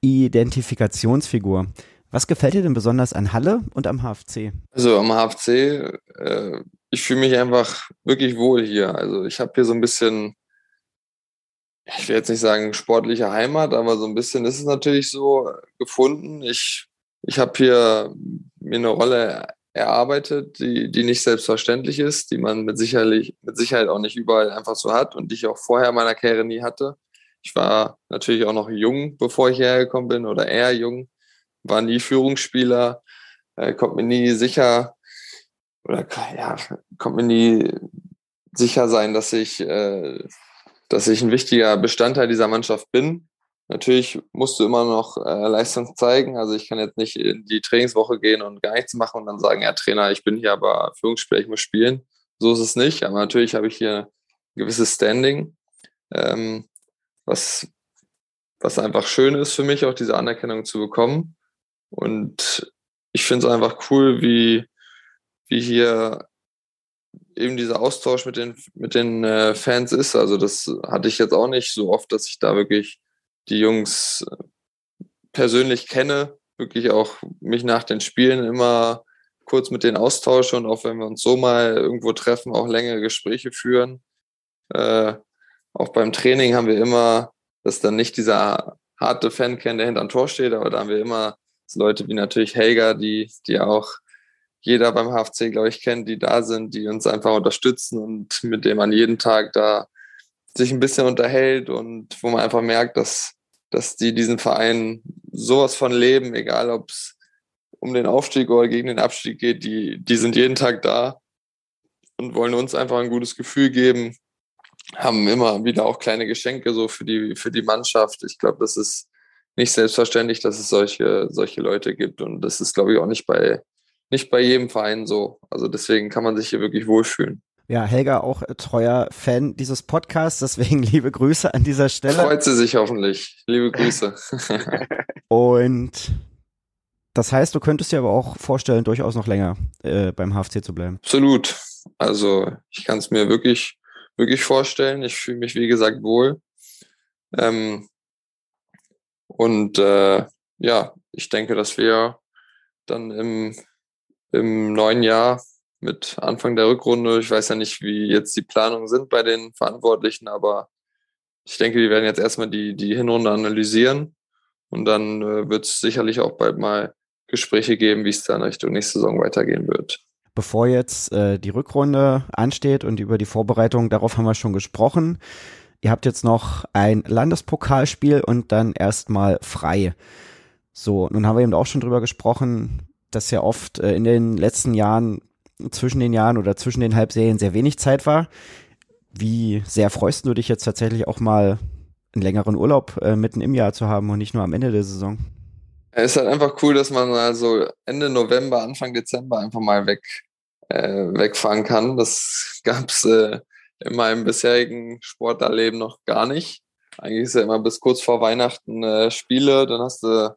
Identifikationsfigur. Was gefällt dir denn besonders an Halle und am HFC? Also am HFC, äh, ich fühle mich einfach wirklich wohl hier. Also ich habe hier so ein bisschen, ich will jetzt nicht sagen sportliche Heimat, aber so ein bisschen ist es natürlich so gefunden. Ich, ich habe hier mir eine Rolle erarbeitet, die, die nicht selbstverständlich ist, die man mit, sicherlich, mit Sicherheit auch nicht überall einfach so hat und die ich auch vorher in meiner Karriere nie hatte. Ich war natürlich auch noch jung, bevor ich hierher gekommen bin oder eher jung, war nie Führungsspieler, äh, konnte mir nie sicher oder ja, konnte mir nie sicher sein, dass ich, äh, dass ich ein wichtiger Bestandteil dieser Mannschaft bin. Natürlich musst du immer noch äh, Leistung zeigen. Also ich kann jetzt nicht in die Trainingswoche gehen und gar nichts machen und dann sagen, ja Trainer, ich bin hier aber Führungsspieler, ich muss spielen. So ist es nicht. Aber natürlich habe ich hier ein gewisses Standing, ähm, was, was einfach schön ist für mich, auch diese Anerkennung zu bekommen. Und ich finde es einfach cool, wie, wie hier eben dieser Austausch mit den, mit den äh, Fans ist. Also das hatte ich jetzt auch nicht so oft, dass ich da wirklich die Jungs äh, persönlich kenne, wirklich auch mich nach den Spielen immer kurz mit denen austausche und auch wenn wir uns so mal irgendwo treffen, auch längere Gespräche führen. Äh, auch beim Training haben wir immer, dass dann nicht dieser harte Fan kennt, der hinterm Tor steht, aber da haben wir immer Leute wie natürlich Helga, die, die auch jeder beim HFC, glaube ich, kennt, die da sind, die uns einfach unterstützen und mit dem man jeden Tag da sich ein bisschen unterhält und wo man einfach merkt, dass, dass die diesen Verein sowas von leben, egal ob es um den Aufstieg oder gegen den Abstieg geht, die, die sind jeden Tag da und wollen uns einfach ein gutes Gefühl geben, haben immer wieder auch kleine Geschenke so für die, für die Mannschaft. Ich glaube, das ist nicht selbstverständlich, dass es solche, solche Leute gibt und das ist, glaube ich, auch nicht bei, nicht bei jedem Verein so. Also deswegen kann man sich hier wirklich wohlfühlen. Ja, Helga auch treuer Fan dieses Podcasts, deswegen liebe Grüße an dieser Stelle. Freut sie sich hoffentlich. Liebe Grüße. Und das heißt, du könntest dir aber auch vorstellen, durchaus noch länger äh, beim HFC zu bleiben. Absolut. Also ich kann es mir wirklich, wirklich vorstellen. Ich fühle mich, wie gesagt, wohl. Ähm, und äh, ja, ich denke, dass wir dann im, im neuen Jahr mit Anfang der Rückrunde. Ich weiß ja nicht, wie jetzt die Planungen sind bei den Verantwortlichen, aber ich denke, die werden jetzt erstmal die, die Hinrunde analysieren und dann äh, wird es sicherlich auch bald mal Gespräche geben, wie es dann Richtung nächste Saison weitergehen wird. Bevor jetzt äh, die Rückrunde ansteht und über die Vorbereitung, darauf haben wir schon gesprochen. Ihr habt jetzt noch ein Landespokalspiel und dann erstmal frei. So, nun haben wir eben auch schon drüber gesprochen, dass ja oft äh, in den letzten Jahren zwischen den Jahren oder zwischen den Halbserien sehr wenig Zeit war. Wie sehr freust du dich jetzt tatsächlich auch mal einen längeren Urlaub äh, mitten im Jahr zu haben und nicht nur am Ende der Saison? Es ist halt einfach cool, dass man also Ende November, Anfang Dezember einfach mal weg, äh, wegfahren kann. Das gab es äh, in meinem bisherigen Sporterleben noch gar nicht. Eigentlich ist ja immer bis kurz vor Weihnachten äh, Spiele, dann hast du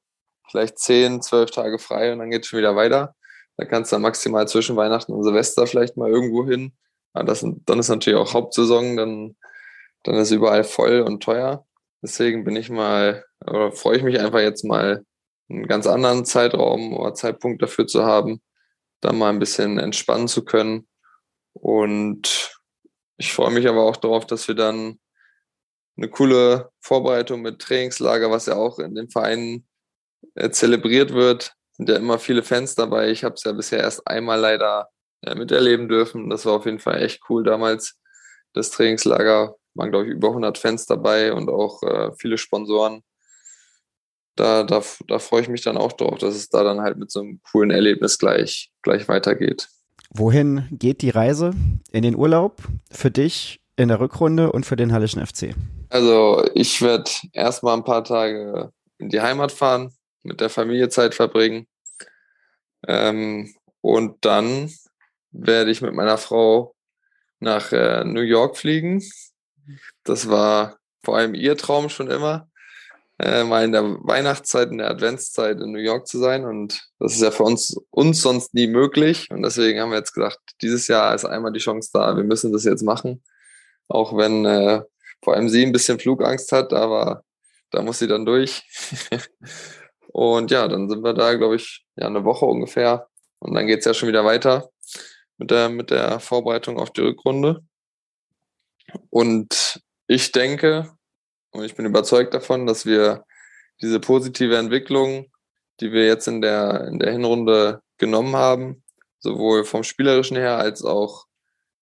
vielleicht zehn, zwölf Tage frei und dann geht es schon wieder weiter. Da kannst du dann maximal zwischen Weihnachten und Silvester vielleicht mal irgendwo hin. Aber das, dann ist natürlich auch Hauptsaison, dann, dann ist überall voll und teuer. Deswegen bin ich mal, oder freue ich mich einfach jetzt mal, einen ganz anderen Zeitraum oder Zeitpunkt dafür zu haben, dann mal ein bisschen entspannen zu können. Und ich freue mich aber auch darauf, dass wir dann eine coole Vorbereitung mit Trainingslager, was ja auch in den Vereinen äh, zelebriert wird, sind ja immer viele Fans dabei. Ich habe es ja bisher erst einmal leider äh, miterleben dürfen. Das war auf jeden Fall echt cool damals. Das Trainingslager waren, glaube ich, über 100 Fans dabei und auch äh, viele Sponsoren. Da, da, da freue ich mich dann auch drauf, dass es da dann halt mit so einem coolen Erlebnis gleich, gleich weitergeht. Wohin geht die Reise? In den Urlaub? Für dich in der Rückrunde und für den Hallischen FC? Also ich werde erstmal ein paar Tage in die Heimat fahren, mit der Familie Zeit verbringen. Ähm, und dann werde ich mit meiner Frau nach äh, New York fliegen. Das war vor allem ihr Traum schon immer, äh, mal in der Weihnachtszeit, in der Adventszeit in New York zu sein. Und das ist ja für uns, uns sonst nie möglich. Und deswegen haben wir jetzt gesagt, dieses Jahr ist einmal die Chance da, wir müssen das jetzt machen. Auch wenn äh, vor allem sie ein bisschen Flugangst hat, aber da muss sie dann durch. und ja, dann sind wir da, glaube ich, ja, eine Woche ungefähr. Und dann geht es ja schon wieder weiter mit der, mit der Vorbereitung auf die Rückrunde. Und ich denke, und ich bin überzeugt davon, dass wir diese positive Entwicklung, die wir jetzt in der, in der Hinrunde genommen haben, sowohl vom Spielerischen her als auch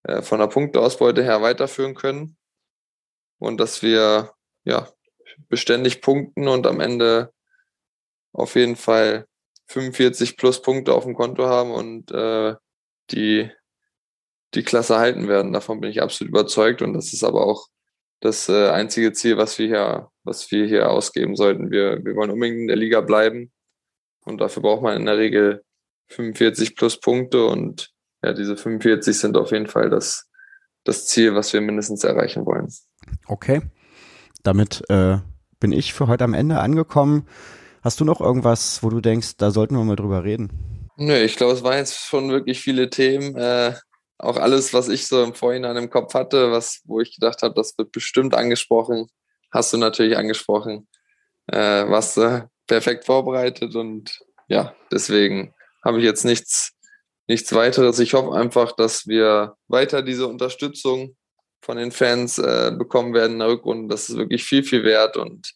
äh, von der Punkteausbeute her weiterführen können. Und dass wir ja beständig punkten und am Ende auf jeden Fall 45 plus Punkte auf dem Konto haben und äh, die, die Klasse halten werden. Davon bin ich absolut überzeugt und das ist aber auch das äh, einzige Ziel, was wir hier, was wir hier ausgeben sollten. Wir, wir wollen unbedingt in der Liga bleiben und dafür braucht man in der Regel 45 plus Punkte und ja, diese 45 sind auf jeden Fall das, das Ziel, was wir mindestens erreichen wollen. Okay, damit äh, bin ich für heute am Ende angekommen. Hast du noch irgendwas, wo du denkst, da sollten wir mal drüber reden? Nö, ich glaube, es waren jetzt schon wirklich viele Themen. Äh, auch alles, was ich so im Vorhinein im Kopf hatte, was, wo ich gedacht habe, das wird bestimmt angesprochen, hast du natürlich angesprochen. Äh, warst äh, perfekt vorbereitet und ja, deswegen habe ich jetzt nichts, nichts weiteres. Ich hoffe einfach, dass wir weiter diese Unterstützung von den Fans äh, bekommen werden in der Rückrunde. Das ist wirklich viel, viel wert und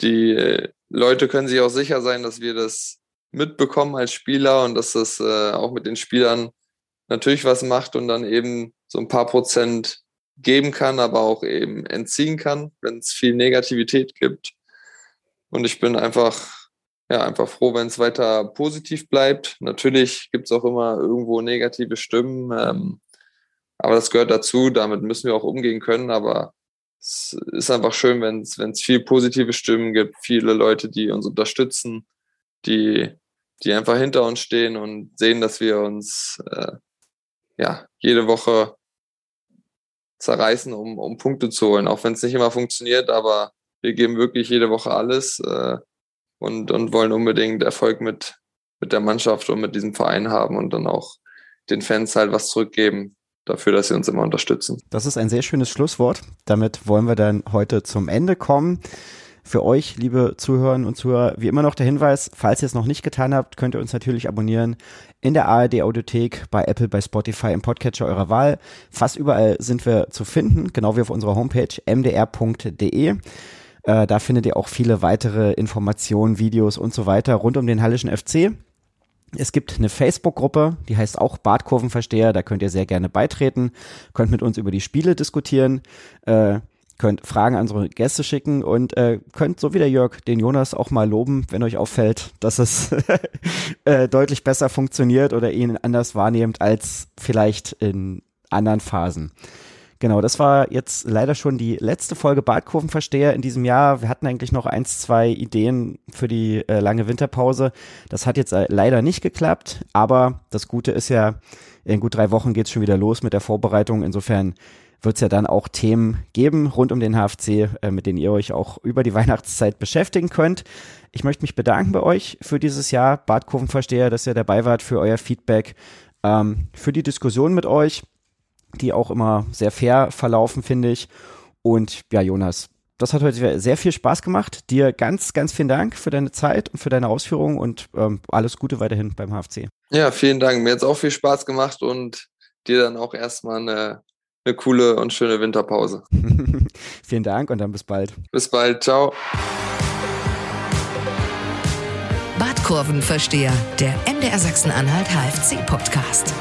die äh, Leute können sich auch sicher sein, dass wir das mitbekommen als Spieler und dass das äh, auch mit den Spielern natürlich was macht und dann eben so ein paar Prozent geben kann, aber auch eben entziehen kann, wenn es viel Negativität gibt. Und ich bin einfach, ja, einfach froh, wenn es weiter positiv bleibt. Natürlich gibt es auch immer irgendwo negative Stimmen, ähm, aber das gehört dazu. Damit müssen wir auch umgehen können. Aber es ist einfach schön, wenn es viel positive Stimmen gibt, viele Leute, die uns unterstützen, die, die einfach hinter uns stehen und sehen, dass wir uns äh, ja, jede Woche zerreißen, um, um Punkte zu holen. Auch wenn es nicht immer funktioniert, aber wir geben wirklich jede Woche alles äh, und, und wollen unbedingt Erfolg mit, mit der Mannschaft und mit diesem Verein haben und dann auch den Fans halt was zurückgeben dafür, dass sie uns immer unterstützen. Das ist ein sehr schönes Schlusswort. Damit wollen wir dann heute zum Ende kommen. Für euch, liebe Zuhörerinnen und Zuhörer, wie immer noch der Hinweis, falls ihr es noch nicht getan habt, könnt ihr uns natürlich abonnieren in der ARD Audiothek, bei Apple, bei Spotify, im Podcatcher eurer Wahl. Fast überall sind wir zu finden, genau wie auf unserer Homepage mdr.de. Äh, da findet ihr auch viele weitere Informationen, Videos und so weiter rund um den Hallischen FC. Es gibt eine Facebook-Gruppe, die heißt auch Bartkurvenversteher, da könnt ihr sehr gerne beitreten, könnt mit uns über die Spiele diskutieren. Äh, könnt Fragen an unsere Gäste schicken und äh, könnt, so wie der Jörg, den Jonas auch mal loben, wenn euch auffällt, dass es äh, deutlich besser funktioniert oder ihn anders wahrnehmt als vielleicht in anderen Phasen. Genau, das war jetzt leider schon die letzte Folge Badkurvenversteher in diesem Jahr. Wir hatten eigentlich noch eins, zwei Ideen für die äh, lange Winterpause. Das hat jetzt äh, leider nicht geklappt, aber das Gute ist ja, in gut drei Wochen geht's schon wieder los mit der Vorbereitung. Insofern wird es ja dann auch Themen geben rund um den HFC, äh, mit denen ihr euch auch über die Weihnachtszeit beschäftigen könnt. Ich möchte mich bedanken bei euch für dieses Jahr, Badkurvenversteher, dass ihr dabei wart, für euer Feedback, ähm, für die Diskussion mit euch, die auch immer sehr fair verlaufen, finde ich. Und ja, Jonas, das hat heute sehr viel Spaß gemacht. Dir ganz, ganz vielen Dank für deine Zeit und für deine Ausführungen und ähm, alles Gute weiterhin beim HFC. Ja, vielen Dank. Mir hat es auch viel Spaß gemacht und dir dann auch erstmal eine eine coole und schöne Winterpause. Vielen Dank und dann bis bald. Bis bald. Ciao. Kurvenversteher, der MDR Sachsen-Anhalt HFC Podcast.